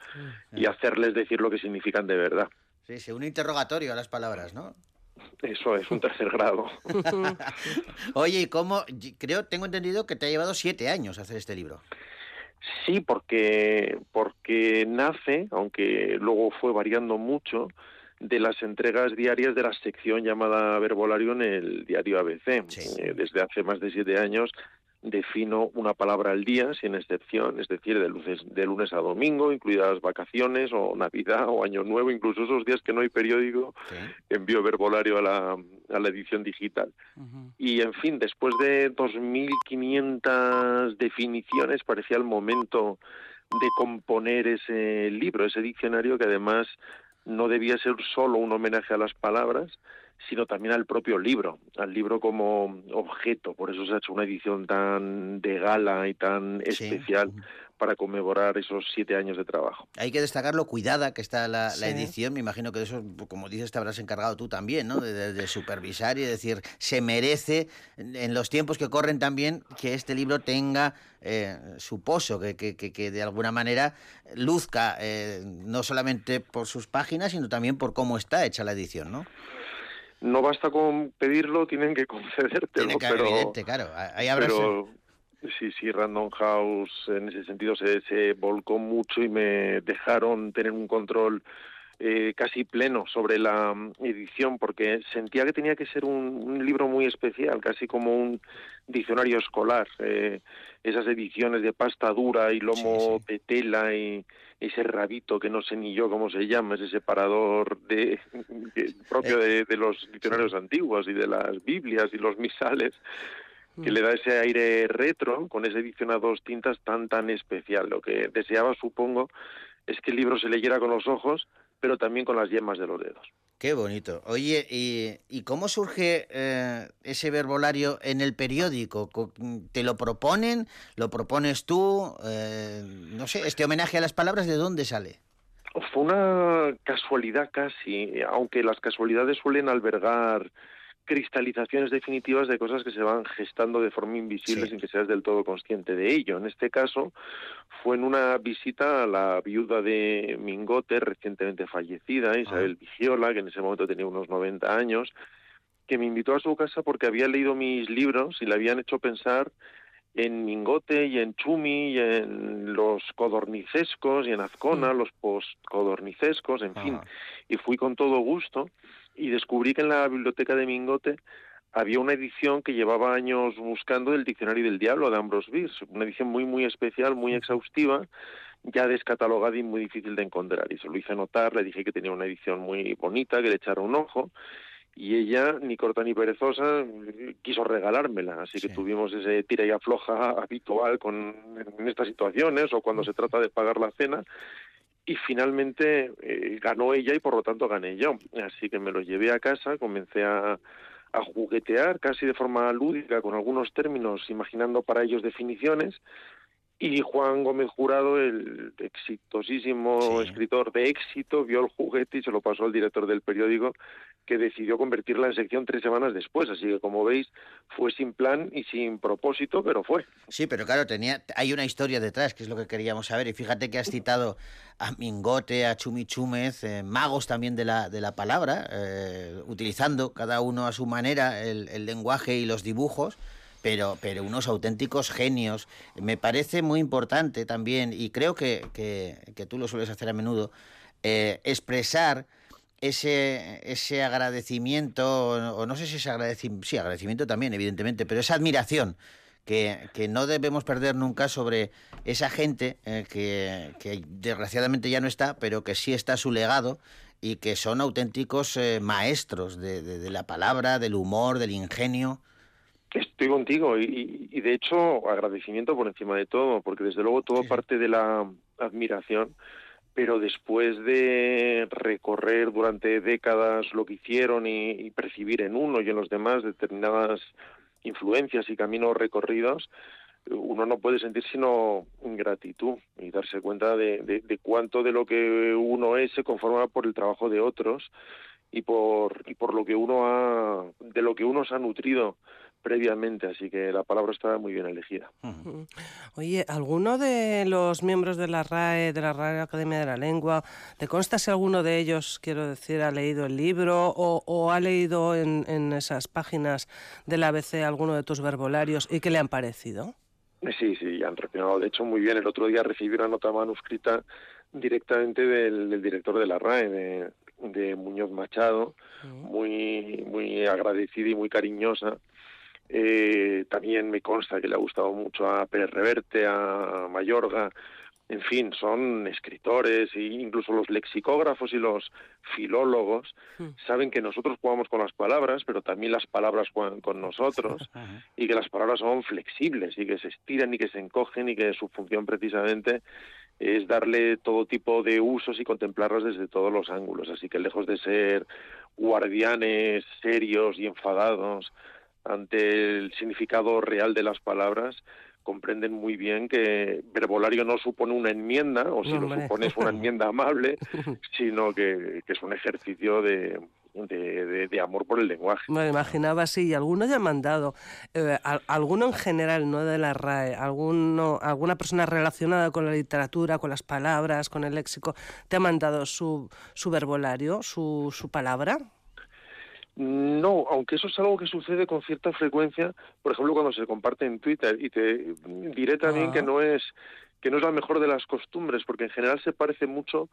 y hacerles decir lo que significan de verdad. Sí, sí, un interrogatorio a las palabras, ¿no? Eso es un tercer grado. Oye, ¿y cómo? Creo, tengo entendido que te ha llevado siete años hacer este libro. Sí, porque, porque nace, aunque luego fue variando mucho, de las entregas diarias de la sección llamada Verbolario en el diario ABC. Eh, desde hace más de siete años defino una palabra al día, sin excepción, es decir, de lunes, de lunes a domingo, incluidas vacaciones o Navidad o Año Nuevo, incluso esos días que no hay periódico, envío Verbolario a la, a la edición digital. Y en fin, después de 2.500 definiciones, parecía el momento de componer ese libro, ese diccionario que además no debía ser solo un homenaje a las palabras, sino también al propio libro, al libro como objeto. Por eso se ha hecho una edición tan de gala y tan especial para conmemorar esos siete años de trabajo. Hay que destacar lo cuidada que está la, edición. Me imagino que de eso, como dices, te habrás encargado tú también, ¿no? De, de- de supervisar y decir, se merece, en en los tiempos que corren también, que este libro tenga eh, su pozo, que, que- que- que de alguna manera luzca, eh, no solamente por sus páginas, sino también por cómo está hecha la edición, ¿no? No basta con pedirlo, tienen que concedértelo, Tiene que, pero... evidente, claro. Ahí habrá... pero sí, sí, Random House en ese sentido se, se volcó mucho y me dejaron tener un control eh, casi pleno sobre la mm, edición porque sentía que tenía que ser un, un libro muy especial, casi como un diccionario escolar. eh, esas ediciones de pasta dura y lomo de tela y ese rabito que no sé ni yo cómo se llama, ese separador de, propio de, de los diccionarios antiguos y de las Biblias y los misales que le da ese aire retro con esa edición a dos tintas tan tan especial. Lo que deseaba, supongo, es que el libro se leyera con los ojos, pero también con las yemas de los dedos. Qué bonito. Oye, ¿y, y cómo surge eh, ese verbolario en el periódico? Co- ¿Te lo proponen? ¿Lo propones tú? Eh, no sé, este homenaje a las palabras, ¿de dónde sale? Fue una casualidad casi, aunque las casualidades suelen albergar cristalizaciones definitivas de cosas que se van gestando de forma invisible sin que seas del todo consciente de ello. En este caso fue en una visita a la viuda de Mingote, recientemente fallecida, Isabel Vigiola, que en ese momento tenía unos 90 años, que me invitó a su casa porque había leído mis libros y le habían hecho pensar en Mingote y en Chumi y en los codornicescos y en Azcona, los postcodornicescos, en fin. Y fui con todo gusto y descubrí que en la biblioteca de Mingote había una edición que llevaba años buscando del Diccionario del Diablo de Ambrose Bierce, una edición muy muy especial, muy exhaustiva, ya descatalogada y muy difícil de encontrar. Y se lo hice notar, le dije que tenía una edición muy bonita, que le echara un ojo, y ella, ni corta ni perezosa, quiso regalármela. Así que tuvimos ese tira y afloja habitual con, en estas situaciones o cuando se trata de pagar la cena. Y finalmente eh, ganó ella y por lo tanto gané yo. Así que me lo llevé a casa, comencé a, a juguetear casi de forma lúdica con algunos términos, imaginando para ellos definiciones. Y Juan Gómez Jurado, el exitosísimo escritor de éxito, vio el juguete y se lo pasó al director del periódico, que decidió convertirla en sección tres semanas después. Así que, como veis, fue sin plan y sin propósito, pero fue. Sí, pero claro, tenía, hay una historia detrás, que es lo que queríamos saber. Y fíjate que has citado a Mingote, a Chumichúmez, eh, magos también de la, de la palabra, eh, utilizando cada uno a su manera el, lenguaje y los dibujos pero, pero unos auténticos genios. Me parece muy importante también, y creo que, que, que tú lo sueles hacer a menudo, eh, expresar ese, ese agradecimiento, o no sé si es agradecimiento, sí, agradecimiento también, evidentemente, pero esa admiración que, que no debemos perder nunca sobre esa gente eh, que, que desgraciadamente ya no está, pero que sí está su legado y que son auténticos eh, maestros de, de, de la palabra, del humor, del ingenio. Estoy contigo y, y, de hecho agradecimiento por encima de todo, porque desde luego todo parte de la admiración, pero después de recorrer durante décadas lo que hicieron y, percibir en uno y en los demás determinadas influencias y caminos recorridos, uno no puede sentir sino gratitud y darse cuenta de, de, de, cuánto de lo que uno es se conforma por el trabajo de otros y por y por lo que uno ha de lo que uno se ha nutrido previamente, así que la palabra está muy bien elegida. Oye, ¿alguno de los miembros de la RAE, de la Real Academia de la Lengua, te consta si alguno de ellos, quiero decir, ha leído el libro o, o ha leído en, en, esas páginas del ABC alguno de tus verbolarios y qué le han parecido? Sí, sí, han reaccionado. De hecho, muy bien. El otro día recibí una nota manuscrita directamente del, del director de la RAE, de, de Muñoz Machado, muy, muy agradecida y muy cariñosa eh, también me consta que le ha gustado mucho a Pérez Reverte, a Mayorga, en fin, son escritores e incluso los lexicógrafos y los filólogos saben que nosotros jugamos con las palabras, pero también las palabras juegan con nosotros y que las palabras son flexibles y que se estiran y que se encogen y que su función precisamente es darle todo tipo de usos y contemplarlas desde todos los ángulos. Así que lejos de ser guardianes serios y enfadados, ante el significado real de las palabras, comprenden muy bien que verbolario no supone una enmienda, o si no, lo supone es una enmienda amable, sino que, que es un ejercicio de, de, de, de, amor por el lenguaje. Me imaginaba así, y algunos ya han mandado, eh, alguno en general, no de la RAE, alguno, alguna persona relacionada con la literatura, con las palabras, con el léxico, te ha mandado su, su verbolario, su, su palabra. No, aunque eso es algo que sucede con cierta frecuencia, por ejemplo, cuando se comparte en Twitter, y te diré también ah. que no es que no es la mejor de las costumbres, porque en general se parece mucho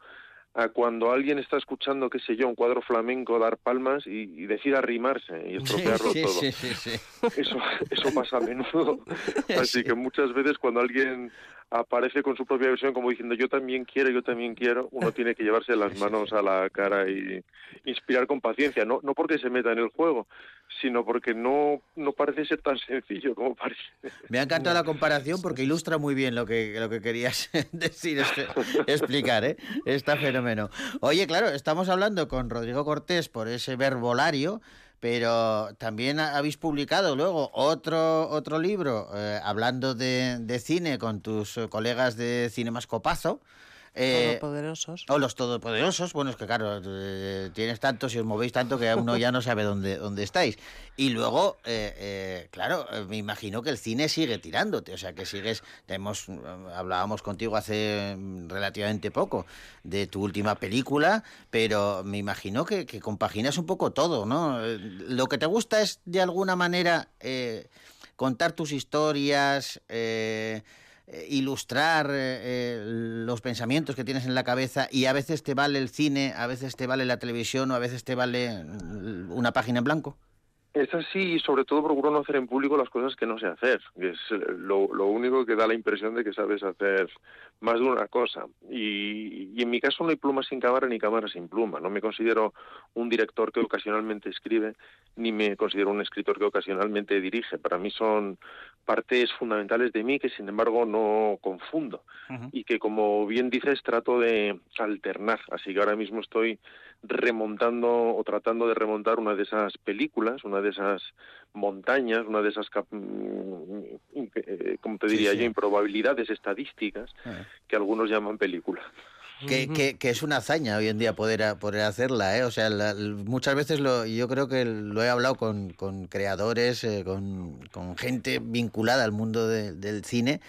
a cuando alguien está escuchando, qué sé yo, un cuadro flamenco dar palmas y, y decide arrimarse y estropearlo sí, todo. Sí, sí, eso, eso pasa a menudo. Así que muchas veces cuando alguien aparece con su propia versión como diciendo yo también quiero, yo también quiero, uno tiene que llevarse las manos a la cara y inspirar con paciencia, no, no porque se meta en el juego, sino porque no, no parece ser tan sencillo como parece. Me ha encantado la comparación porque ilustra muy bien lo que, lo que querías decir, explicar, ¿eh? Está fenómeno. Oye, claro, estamos hablando con Rodrigo Cortés por ese verbolario, pero también habéis publicado luego otro otro libro eh, hablando de, de, cine con tus colegas de Cinemascopazo. Eh, todopoderosos. O los todopoderosos, bueno, es que claro, eh, tienes tantos y os movéis tanto que uno ya no sabe dónde, dónde estáis. Y luego, eh, eh, claro, me imagino que el cine sigue tirándote, o sea que sigues, hemos, hablábamos contigo hace relativamente poco de tu última película, pero me imagino que, que compaginas un poco todo, ¿no? Lo que te gusta es, de alguna manera, contar tus historias, eh, ilustrar eh, los pensamientos que tienes en la cabeza y a veces te vale el cine, a veces te vale la televisión o a veces te vale una página en blanco? Es así y sobre todo procuro no hacer en público las cosas que no sé hacer, que es lo, lo único que da la impresión de que sabes hacer más de una cosa. Y, y en mi caso no hay pluma sin cámara ni cámara sin pluma. No me considero un director que ocasionalmente escribe, ni me considero un escritor que ocasionalmente dirige. Para mí son partes fundamentales de mí que sin embargo no confundo uh -huh. y que como bien dices trato de alternar. Así que ahora mismo estoy remontando o tratando de remontar una de esas películas, una de de esas montañas, una de esas, cap- mm, eh, como te diría sí. yo, improbabilidades estadísticas Ah. que algunos llaman película. Que, que- que es una hazaña hoy en día poder, poder hacerla, ¿eh? O sea, la- muchas veces lo, yo creo que lo he hablado con, con creadores, eh, con, con gente vinculada al mundo de- del cine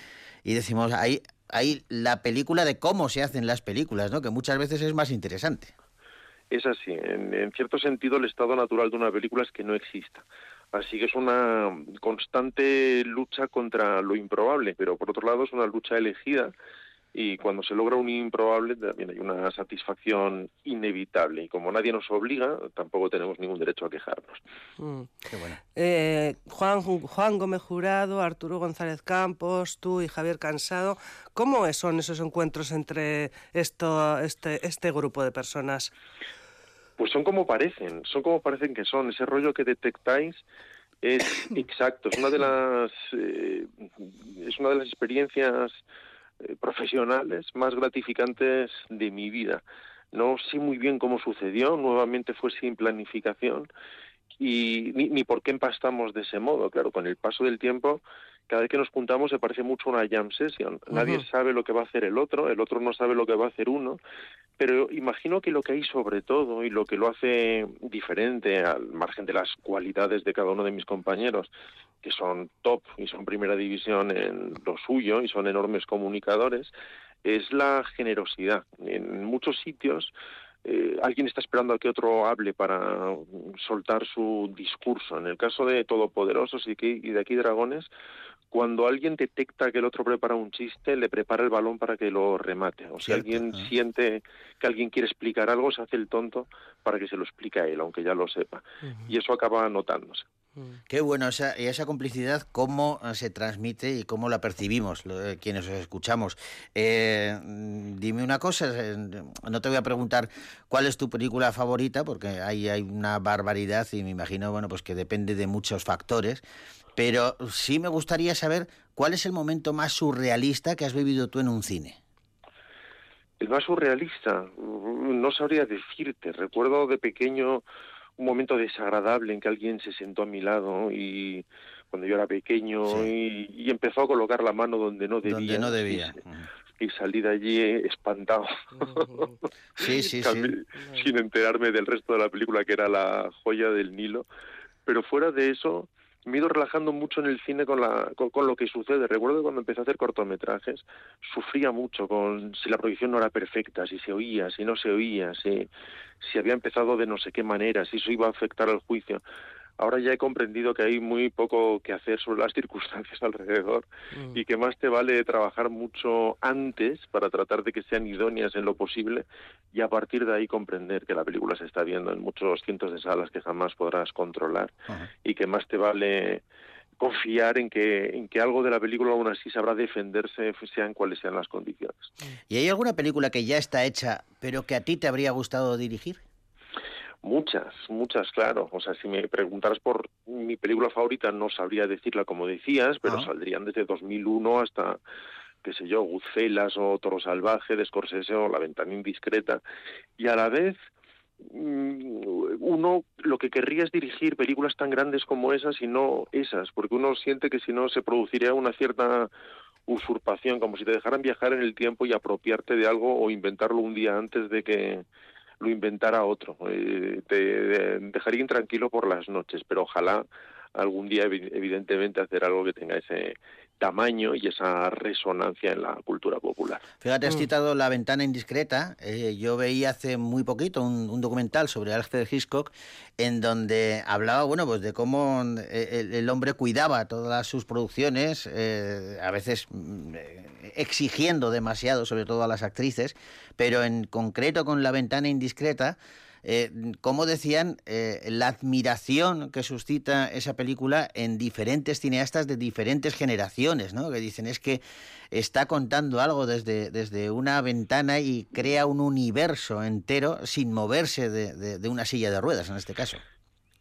y decimos, hay, hay la película de cómo se hacen las películas, ¿no? Que muchas veces es más interesante. Es así, en, en cierto sentido el estado natural de una película es que no exista. Así que es una constante lucha contra lo improbable, pero por otro lado es una lucha elegida y cuando se logra un improbable también hay una satisfacción inevitable y como nadie nos obliga tampoco tenemos ningún derecho a quejarnos. Mm. Qué bueno. Eh, Juan, Juan Gómez Jurado, Arturo González Campos, tú y Javier Cansado, ¿cómo son esos encuentros entre esto, este, este grupo de personas? Pues son como parecen, son como parecen que son. Ese rollo que detectáis es exacto. Es una de las eh, es una de las experiencias eh, profesionales más gratificantes de mi vida. No sé muy bien cómo sucedió, nuevamente fue sin planificación y ni, ni por qué empastamos de ese modo. Claro, con el paso del tiempo, cada vez que nos juntamos se parece mucho a una jam session. Nadie sabe lo que va a hacer el otro, el otro no sabe lo que va a hacer uno, pero imagino que lo que hay sobre todo y lo que lo hace diferente al margen de las cualidades de cada uno de mis compañeros, que son top y son primera división en lo suyo y son enormes comunicadores, es la generosidad. En muchos sitios eh, alguien está esperando a que otro hable para soltar su discurso. En el caso de Todopoderosos y de aquí Dragones, cuando alguien detecta que el otro prepara un chiste, le prepara el balón para que lo remate. O si alguien ah. siente que alguien quiere explicar algo, se hace el tonto para que se lo explique a él, aunque ya lo sepa. Y eso acaba notándose. Qué bueno, esa, y esa complicidad, cómo eh, se transmite y cómo la percibimos lo- eh, quienes os escuchamos. Eh, mm, dime una cosa, no te voy a preguntar cuál es tu película favorita, porque ahí hay una barbaridad y me imagino bueno, pues que depende de muchos factores, pero sí me gustaría saber cuál es el momento más surrealista que has vivido tú en un cine. El más surrealista, mm, no sabría decirte. Recuerdo de pequeño un momento desagradable en que alguien se sentó a mi lado y cuando yo era pequeño y, y empezó a colocar la mano donde no debía. Donde no debía. Y, y salí de allí espantado. Sí, sí, sí. Sin enterarme del resto de la película que era la joya del Nilo. Pero fuera de eso, me he ido relajando mucho en el cine con, la, con, con lo que sucede. Recuerdo cuando empecé a hacer cortometrajes, sufría mucho con si la proyección no era perfecta, si se oía, si no se oía, si, si había empezado de no sé qué manera, si eso iba a afectar al juicio. Ahora ya he comprendido que hay muy poco que hacer sobre las circunstancias alrededor y que más te vale trabajar mucho antes para tratar de que sean idóneas en lo posible y a partir de ahí comprender que la película se está viendo en muchos cientos de salas que jamás podrás controlar y que más te vale confiar en que, en que algo de la película aún así sabrá defenderse sean cuales sean las condiciones. ¿Y hay alguna película que ya está hecha, pero que a ti te habría gustado dirigir? Muchas, muchas, claro. O sea, si me preguntaras por mi película favorita, no sabría decirla como decías, pero Ah. saldrían desde 2001 hasta, qué sé yo, Goodfellas o Toro Salvaje de Scorsese o La Ventana Indiscreta. Y a la vez, mm, uno lo que querría es dirigir películas tan grandes como esas y no esas, porque uno siente que si no se produciría una cierta usurpación, como si te dejaran viajar en el tiempo y apropiarte de algo o inventarlo un día antes de que lo inventara otro. Eh, te dejaría intranquilo por las noches, pero ojalá algún día, evi- evidentemente, hacer algo que tenga ese tamaño y esa resonancia en la cultura popular. Fíjate, has Mm. citado La ventana indiscreta. Eh, yo veía hace muy poquito un, un documental sobre Alfred Hitchcock en donde hablaba, bueno, pues de cómo eh, el, el hombre cuidaba todas sus producciones, eh, a veces mm, eh, exigiendo demasiado, sobre todo a las actrices, pero en concreto con La ventana indiscreta, eh, como decían, eh, la admiración que suscita esa película en diferentes cineastas de diferentes generaciones, ¿no? Que dicen es que está contando algo desde, desde una ventana y crea un universo entero sin moverse de, de- de una silla de ruedas, en este caso.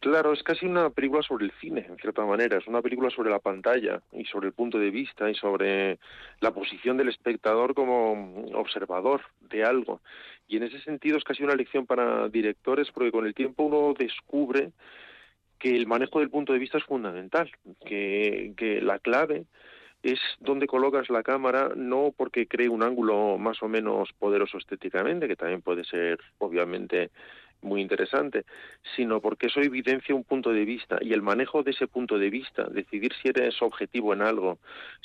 Claro, es casi una película sobre el cine, en cierta manera. Es una película sobre la pantalla y sobre el punto de vista y sobre la posición del espectador como observador de algo. Y en ese sentido es casi una lección para directores porque con el tiempo uno descubre que el manejo del punto de vista es fundamental, que, que la clave es donde colocas la cámara, no porque cree un ángulo más o menos poderoso estéticamente, que también puede ser obviamente muy interesante, sino porque eso evidencia un punto de vista y el manejo de ese punto de vista, decidir si eres objetivo en algo,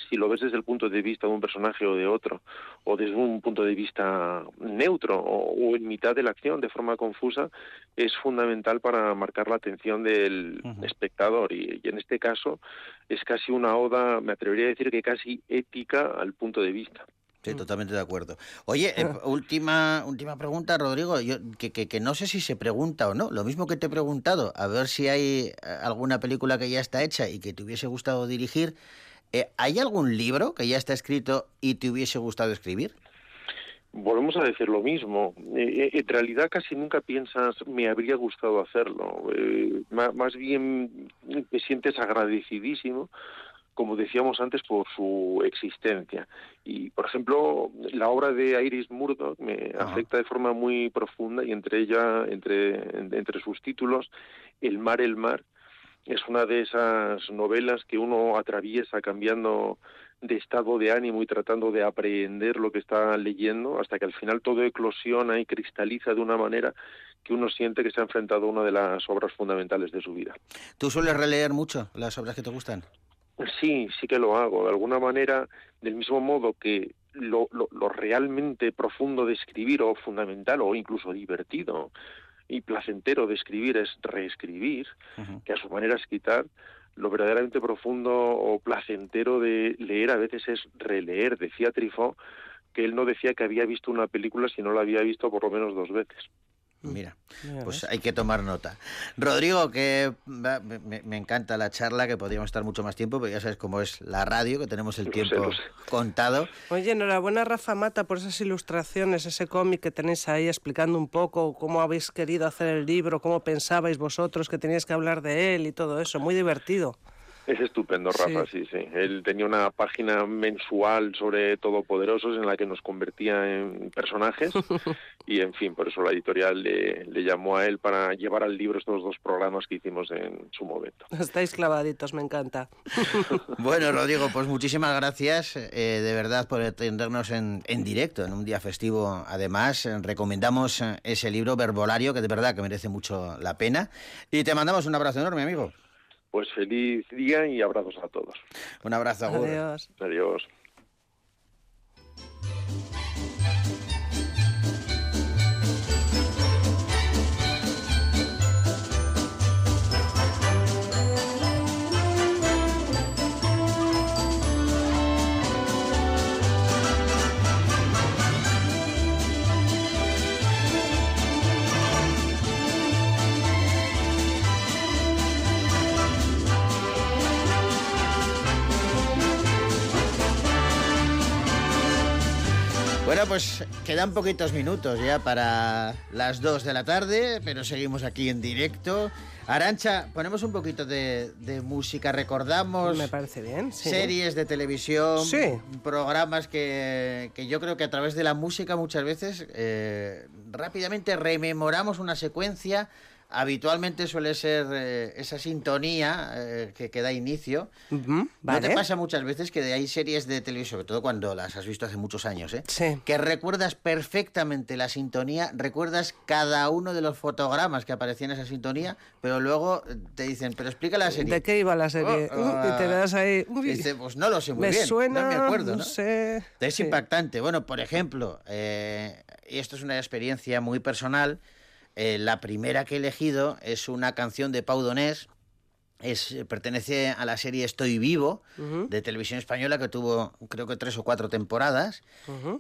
si lo ves desde el punto de vista de un personaje o de otro, o desde un punto de vista neutro o, o en mitad de la acción de forma confusa, es fundamental para marcar la atención del espectador y, y en este caso es casi una oda, me atrevería a decir que casi ética al punto de vista. Sí, totalmente de acuerdo. Oye, eh, última, última pregunta, Rodrigo, yo, que, que, que no sé si se pregunta o no, lo mismo que te he preguntado, a ver si hay eh, alguna película que ya está hecha y que te hubiese gustado dirigir. Eh, ¿Hay algún libro que ya está escrito y te hubiese gustado escribir? Volvemos a decir lo mismo. Eh, en realidad casi nunca piensas me habría gustado hacerlo. Eh, ma- más bien te sientes agradecidísimo, como decíamos antes, por su existencia. Y, por ejemplo, la obra de Iris Murdoch me afecta de forma muy profunda y entre ella, entre, entre sus títulos, El mar, el mar, es una de esas novelas que uno atraviesa cambiando de estado de ánimo y tratando de aprender lo que está leyendo hasta que al final todo eclosiona y cristaliza de una manera que uno siente que se ha enfrentado a una de las obras fundamentales de su vida. ¿Tú sueles releer mucho las obras que te gustan? Sí, sí que lo hago. De alguna manera, del mismo modo que lo, lo, lo realmente profundo de escribir o fundamental o incluso divertido y placentero de escribir es reescribir, que a su manera es quitar, lo verdaderamente profundo o placentero de leer a veces es releer. Decía Trifó que él no decía que había visto una película si no la había visto por lo menos dos veces. Mira, pues hay que tomar nota. Rodrigo, que me, me encanta la charla, que podríamos estar mucho más tiempo, pero ya sabes cómo es la radio, que tenemos el sé, tiempo sé. contado. Oye, enhorabuena Rafa Mata por esas ilustraciones, ese cómic que tenéis ahí explicando un poco cómo habéis querido hacer el libro, cómo pensabais vosotros que teníais que hablar de él y todo eso. Muy divertido. Es estupendo, Rafa, sí. sí, Él tenía una página mensual sobre Todopoderosos en la que nos convertía en personajes y, en fin, por eso la editorial le, le llamó a él para llevar al libro estos dos programas que hicimos en su momento. Estáis clavaditos, me encanta. Bueno, Rodrigo, pues muchísimas gracias eh, de verdad por atendernos en, en directo, en un día festivo. Además, eh, recomendamos eh, ese libro Verbolario, que de verdad que merece mucho la pena. Y te mandamos un abrazo enorme, amigo. Pues feliz día y abrazos a todos. Un abrazo, Agur. Adiós. Adiós. Bueno, pues quedan poquitos minutos ya para las 2 de la tarde, pero seguimos aquí en directo. Arancha, ponemos un poquito de, de música, recordamos Me parece bien. sí. series de televisión, Sí. programas que, que yo creo que a través de la música muchas veces eh, rápidamente rememoramos una secuencia. Habitualmente suele ser eh, esa sintonía eh, que, que da inicio. ¿No vale. te pasa muchas veces que hay series de televisión, sobre todo cuando las has visto hace muchos años, ¿eh? Sí. que recuerdas perfectamente la sintonía, recuerdas cada uno de los fotogramas que aparecían en esa sintonía, pero luego te dicen, pero explica la serie. ¿De qué iba la serie? Oh, oh, y te quedas ahí. uy, pues no lo sé muy me bien, suena, no me acuerdo, ¿no? sé. Es Sí. impactante. Bueno, por ejemplo, eh, y esto es una experiencia muy personal. Eh, la primera que he elegido es una canción de Pau Donés. Es, pertenece a la serie Estoy Vivo de televisión española que tuvo creo que tres o cuatro temporadas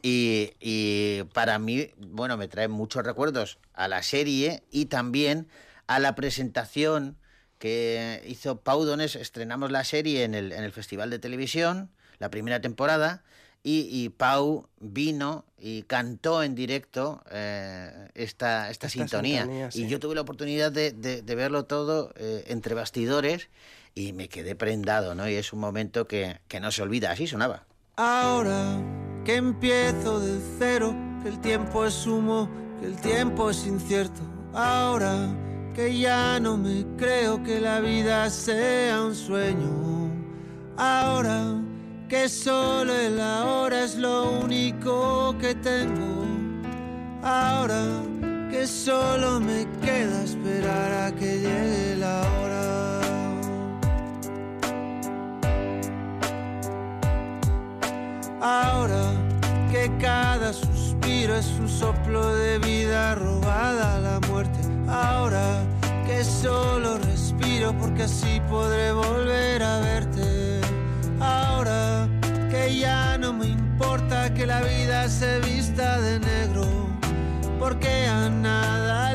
y para mí, bueno, me trae muchos recuerdos a la serie y también a la presentación que hizo Pau Donés. Estrenamos la serie en el, en el Festival de Televisión, la primera temporada, y, y Pau vino y cantó en directo eh, esta, esta, Esta sintonía. sintonía, sí. Y yo tuve la oportunidad de, de- de verlo todo eh, entre bastidores y me quedé prendado, ¿no? Y es un momento que, que no se olvida, así sonaba. Ahora que empiezo de cero, que el tiempo es humo, que el tiempo es incierto. Ahora que ya no me creo que la vida sea un sueño. Ahora que solo el ahora es lo único que tengo. Ahora que solo me queda esperar a que llegue la hora. Ahora que cada suspiro es un soplo de vida robada a la muerte. Ahora que solo respiro porque así podré volver a verte. Ahora que ya no me importa que la vida se vista de negro. Porque a nada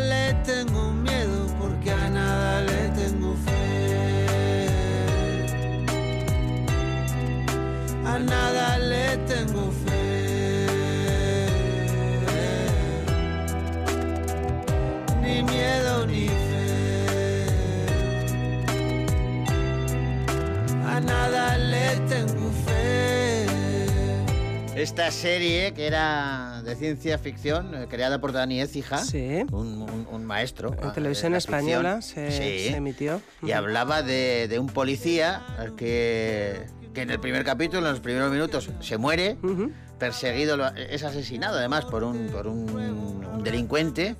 Esta serie que era de ciencia ficción, eh, creada por Dani Écija, un, un- un maestro. En ah, televisión española se, Sí. se emitió. Y hablaba de, de un policía al que, que en el primer capítulo, en los primeros minutos, se muere, perseguido, es asesinado además por un, por un, un delincuente,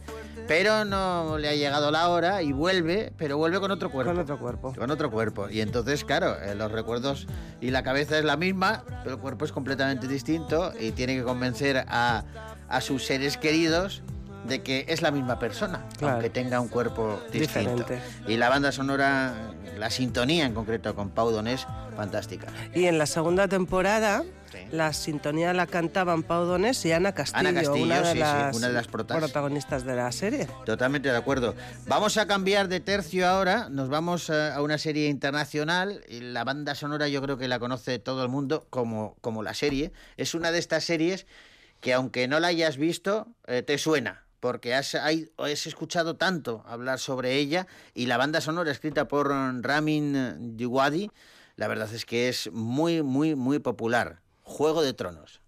pero no le ha llegado la hora y vuelve, pero vuelve con otro cuerpo. Con otro cuerpo. Con otro cuerpo. Y entonces, claro, eh, los recuerdos y la cabeza es la misma, pero el cuerpo es completamente distinto y tiene que convencer a, a sus seres queridos de que es la misma persona, Claro. aunque tenga un cuerpo distinto. Diferente. Y la banda sonora, la sintonía en concreto con Pau Donés, fantástica. Y en la segunda temporada, la sintonía la cantaban Pau Donés y Ana Castillo, Ana Castillo, una, de sí, sí, las una de las protas. protagonistas de la serie. Totalmente de acuerdo. Vamos a cambiar de tercio ahora, nos vamos eh, a una serie internacional. y La banda sonora yo creo que la conoce todo el mundo como, como la serie. Es una de estas series que aunque no la hayas visto, eh, te suena. Porque has, has escuchado tanto hablar sobre ella y la banda sonora escrita por Ramin Djawadi, la verdad es que es muy, muy, muy popular. Juego de Tronos.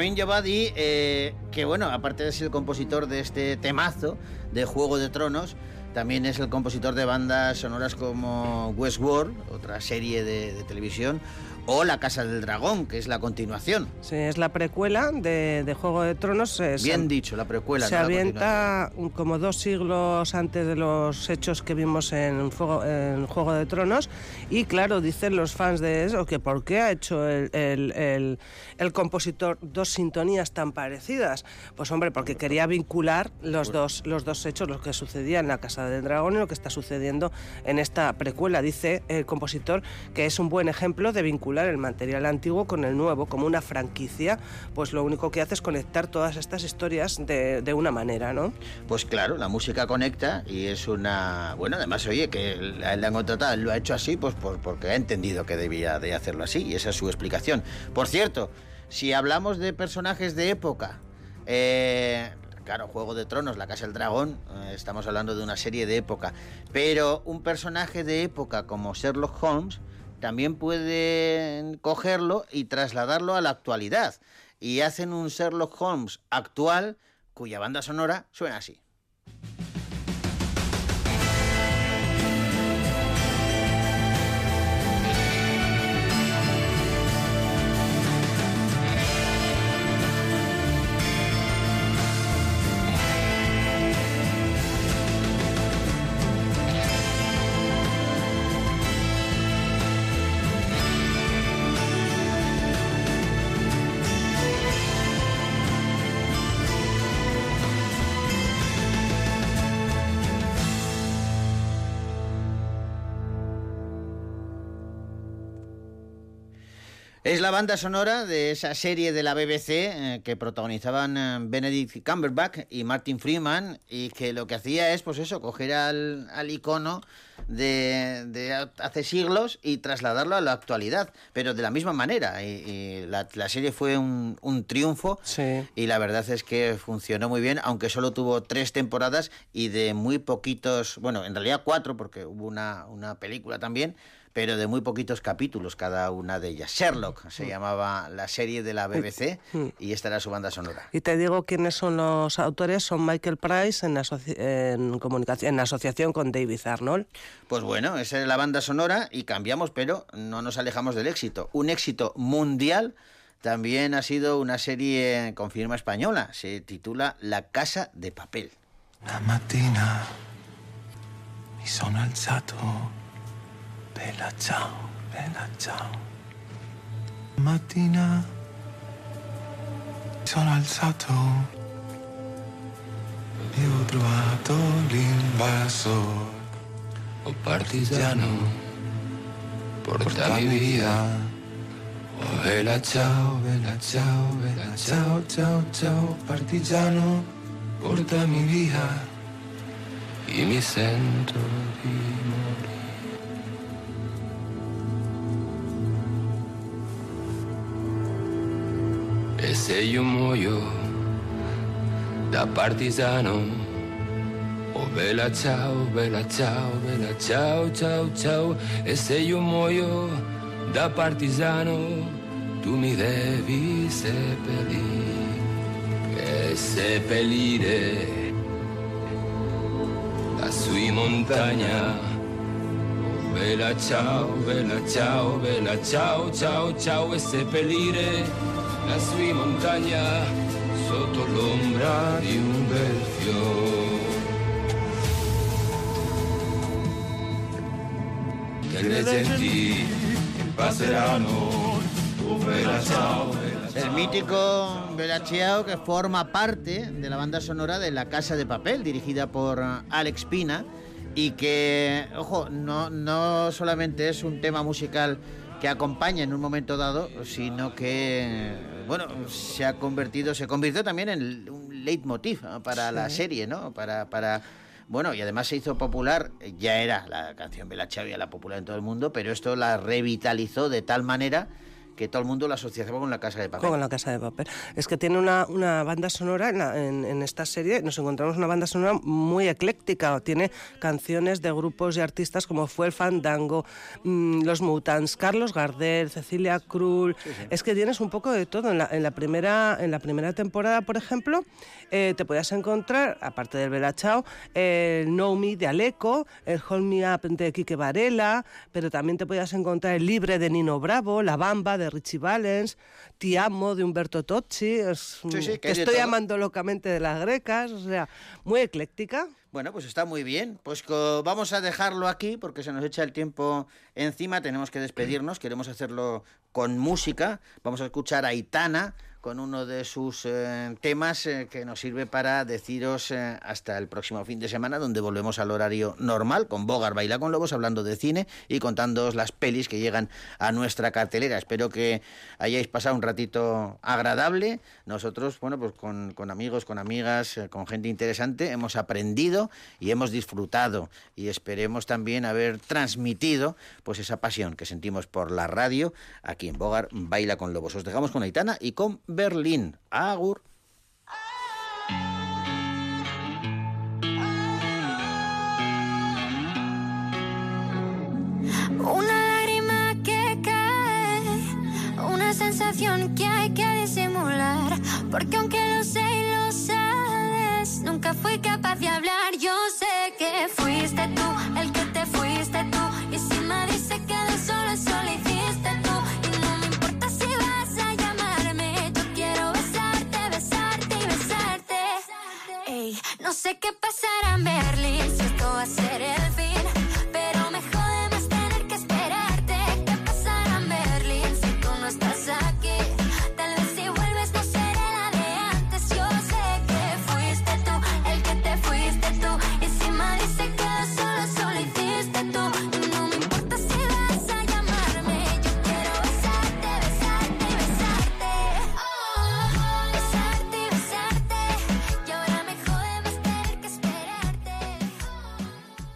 Ramin eh, que bueno, aparte de ser el compositor de este temazo de Juego de Tronos, también es el compositor de bandas sonoras como Westworld, otra serie de televisión, o La Casa del Dragón, que es la continuación. Sí, es la precuela de, de Juego de Tronos. eh, se- Bien dicho, la precuela. Se no avienta como dos siglos antes de los hechos que vimos en, Fuego- en Juego de Tronos y claro, dicen los fans de eso que por qué ha hecho el, el- el- el compositor dos sintonías tan parecidas. Pues hombre, porque quería vincular los dos, los dos hechos, lo que sucedía en la Casa del Dragón y lo que está sucediendo en esta precuela. Dice el compositor que es un buen ejemplo de vincular el material antiguo con el nuevo, como una franquicia, pues lo único que hace es conectar todas estas historias de, de una manera, ¿no? Pues claro, la música conecta y es una... Bueno, además, oye, que él le han contratado, él lo ha hecho así, pues por- porque ha entendido que debía de hacerlo así y esa es su explicación. Por cierto, si hablamos de personajes de época, eh, claro, Juego de Tronos, La Casa del Dragón, eh, estamos hablando de una serie de época, pero un personaje de época como Sherlock Holmes también pueden cogerlo y trasladarlo a la actualidad. Y hacen un Sherlock Holmes actual cuya banda sonora suena así. Es la banda sonora de esa serie de la BBC eh, que protagonizaban eh, Benedict Cumberbatch y Martin Freeman y que lo que hacía es, pues eso, coger al, al icono de, de hace siglos y trasladarlo a la actualidad, pero de la misma manera. Y, y la, la serie fue un, un triunfo y la verdad es que funcionó muy bien, aunque solo tuvo tres temporadas y de muy poquitos, bueno, en realidad cuatro, porque hubo una, una película también, pero de muy poquitos capítulos cada una de ellas. Sherlock se llamaba la serie de la BBC y esta era su banda sonora. Y te digo quiénes son los autores, son Michael Price en, asoci- en, comunicación, en asociación con David Arnold. Pues bueno, esa es la banda sonora y cambiamos, pero no nos alejamos del éxito. Un éxito mundial también ha sido una serie con firma española. Se titula La Casa de Papel. Una mattina mi sono alzato, bella ciao, bella ciao. Mattina sono alzato e ho trovato l'invasor. Oh partigiano, porta mi via. Oh bella ciao, bella ciao, bella ciao, ciao, ciao, partigiano, portami via. E mi sento di morire. E se io muoio da partigiano, oh bella ciao, bella ciao, bella ciao, ciao, ciao. E se io muoio da partigiano, tu mi devi seppellire. E seppellire lassù in montagna. Oh, bella ciao, bella ciao, bella ciao, ciao, ciao. E seppellire lassù in montagna sotto l'ombra di un bel fiore. Che le genti passeranno, bella ciao, bella El mítico Bella Ciao que forma parte de la banda sonora de La Casa de Papel, dirigida por Alex Pina, y que, ojo, no, no solamente es un tema musical que acompaña en un momento dado, sino que, bueno, se ha convertido, se convirtió también en un leitmotiv ¿no? para la serie, ¿no? Para, para, bueno, y además se hizo popular, ya era la canción Bella Ciao, ya la popular en todo el mundo, pero esto la revitalizó de tal manera que todo el mundo la asociaba con la Casa de Papel. Con la casa de papel. Es que tiene una, una banda sonora en, la- en- en esta serie. Nos encontramos una banda sonora muy ecléctica. Tiene canciones de grupos y artistas como fue el Fandango, mm, Los Mutants, Carlos Gardel, Cecilia Krull. Es que tienes un poco de todo. En la, en la primera, en la primera temporada, por ejemplo, eh, te podías encontrar, aparte del Bella Ciao, el Know Me de Aleco, el Hold Me Up de Quique Varela, pero también te podías encontrar el Libre de Nino Bravo, La Bamba de Richie Valens, Ti Amo de Humberto Tocci, es- Sí, que estoy amando locamente de las grecas, o sea, muy ecléctica. Bueno, pues está muy bien. Pues vamos a dejarlo aquí porque se nos echa el tiempo encima. Tenemos que despedirnos. Queremos hacerlo con música. Vamos a escuchar a Itana con uno de sus eh, temas eh, que nos sirve para deciros eh, hasta el próximo fin de semana, donde volvemos al horario normal con Bogar Baila con Lobos, hablando de cine y contándoos las pelis que llegan a nuestra cartelera. Espero que hayáis pasado un ratito agradable. Nosotros, bueno, pues con, con amigos, con amigas, eh, con gente interesante, hemos aprendido y hemos disfrutado y esperemos también haber transmitido pues esa pasión que sentimos por la radio aquí en Bogar Baila con Lobos. Os dejamos con Aitana y con Berlín. Agur. Una lágrima que cae, una sensación que hay que disimular. Porque aunque lo sé y lo sabes, nunca fui capaz de hablar. Yo sé sé qué pasará en Berlín, si esto va a ser el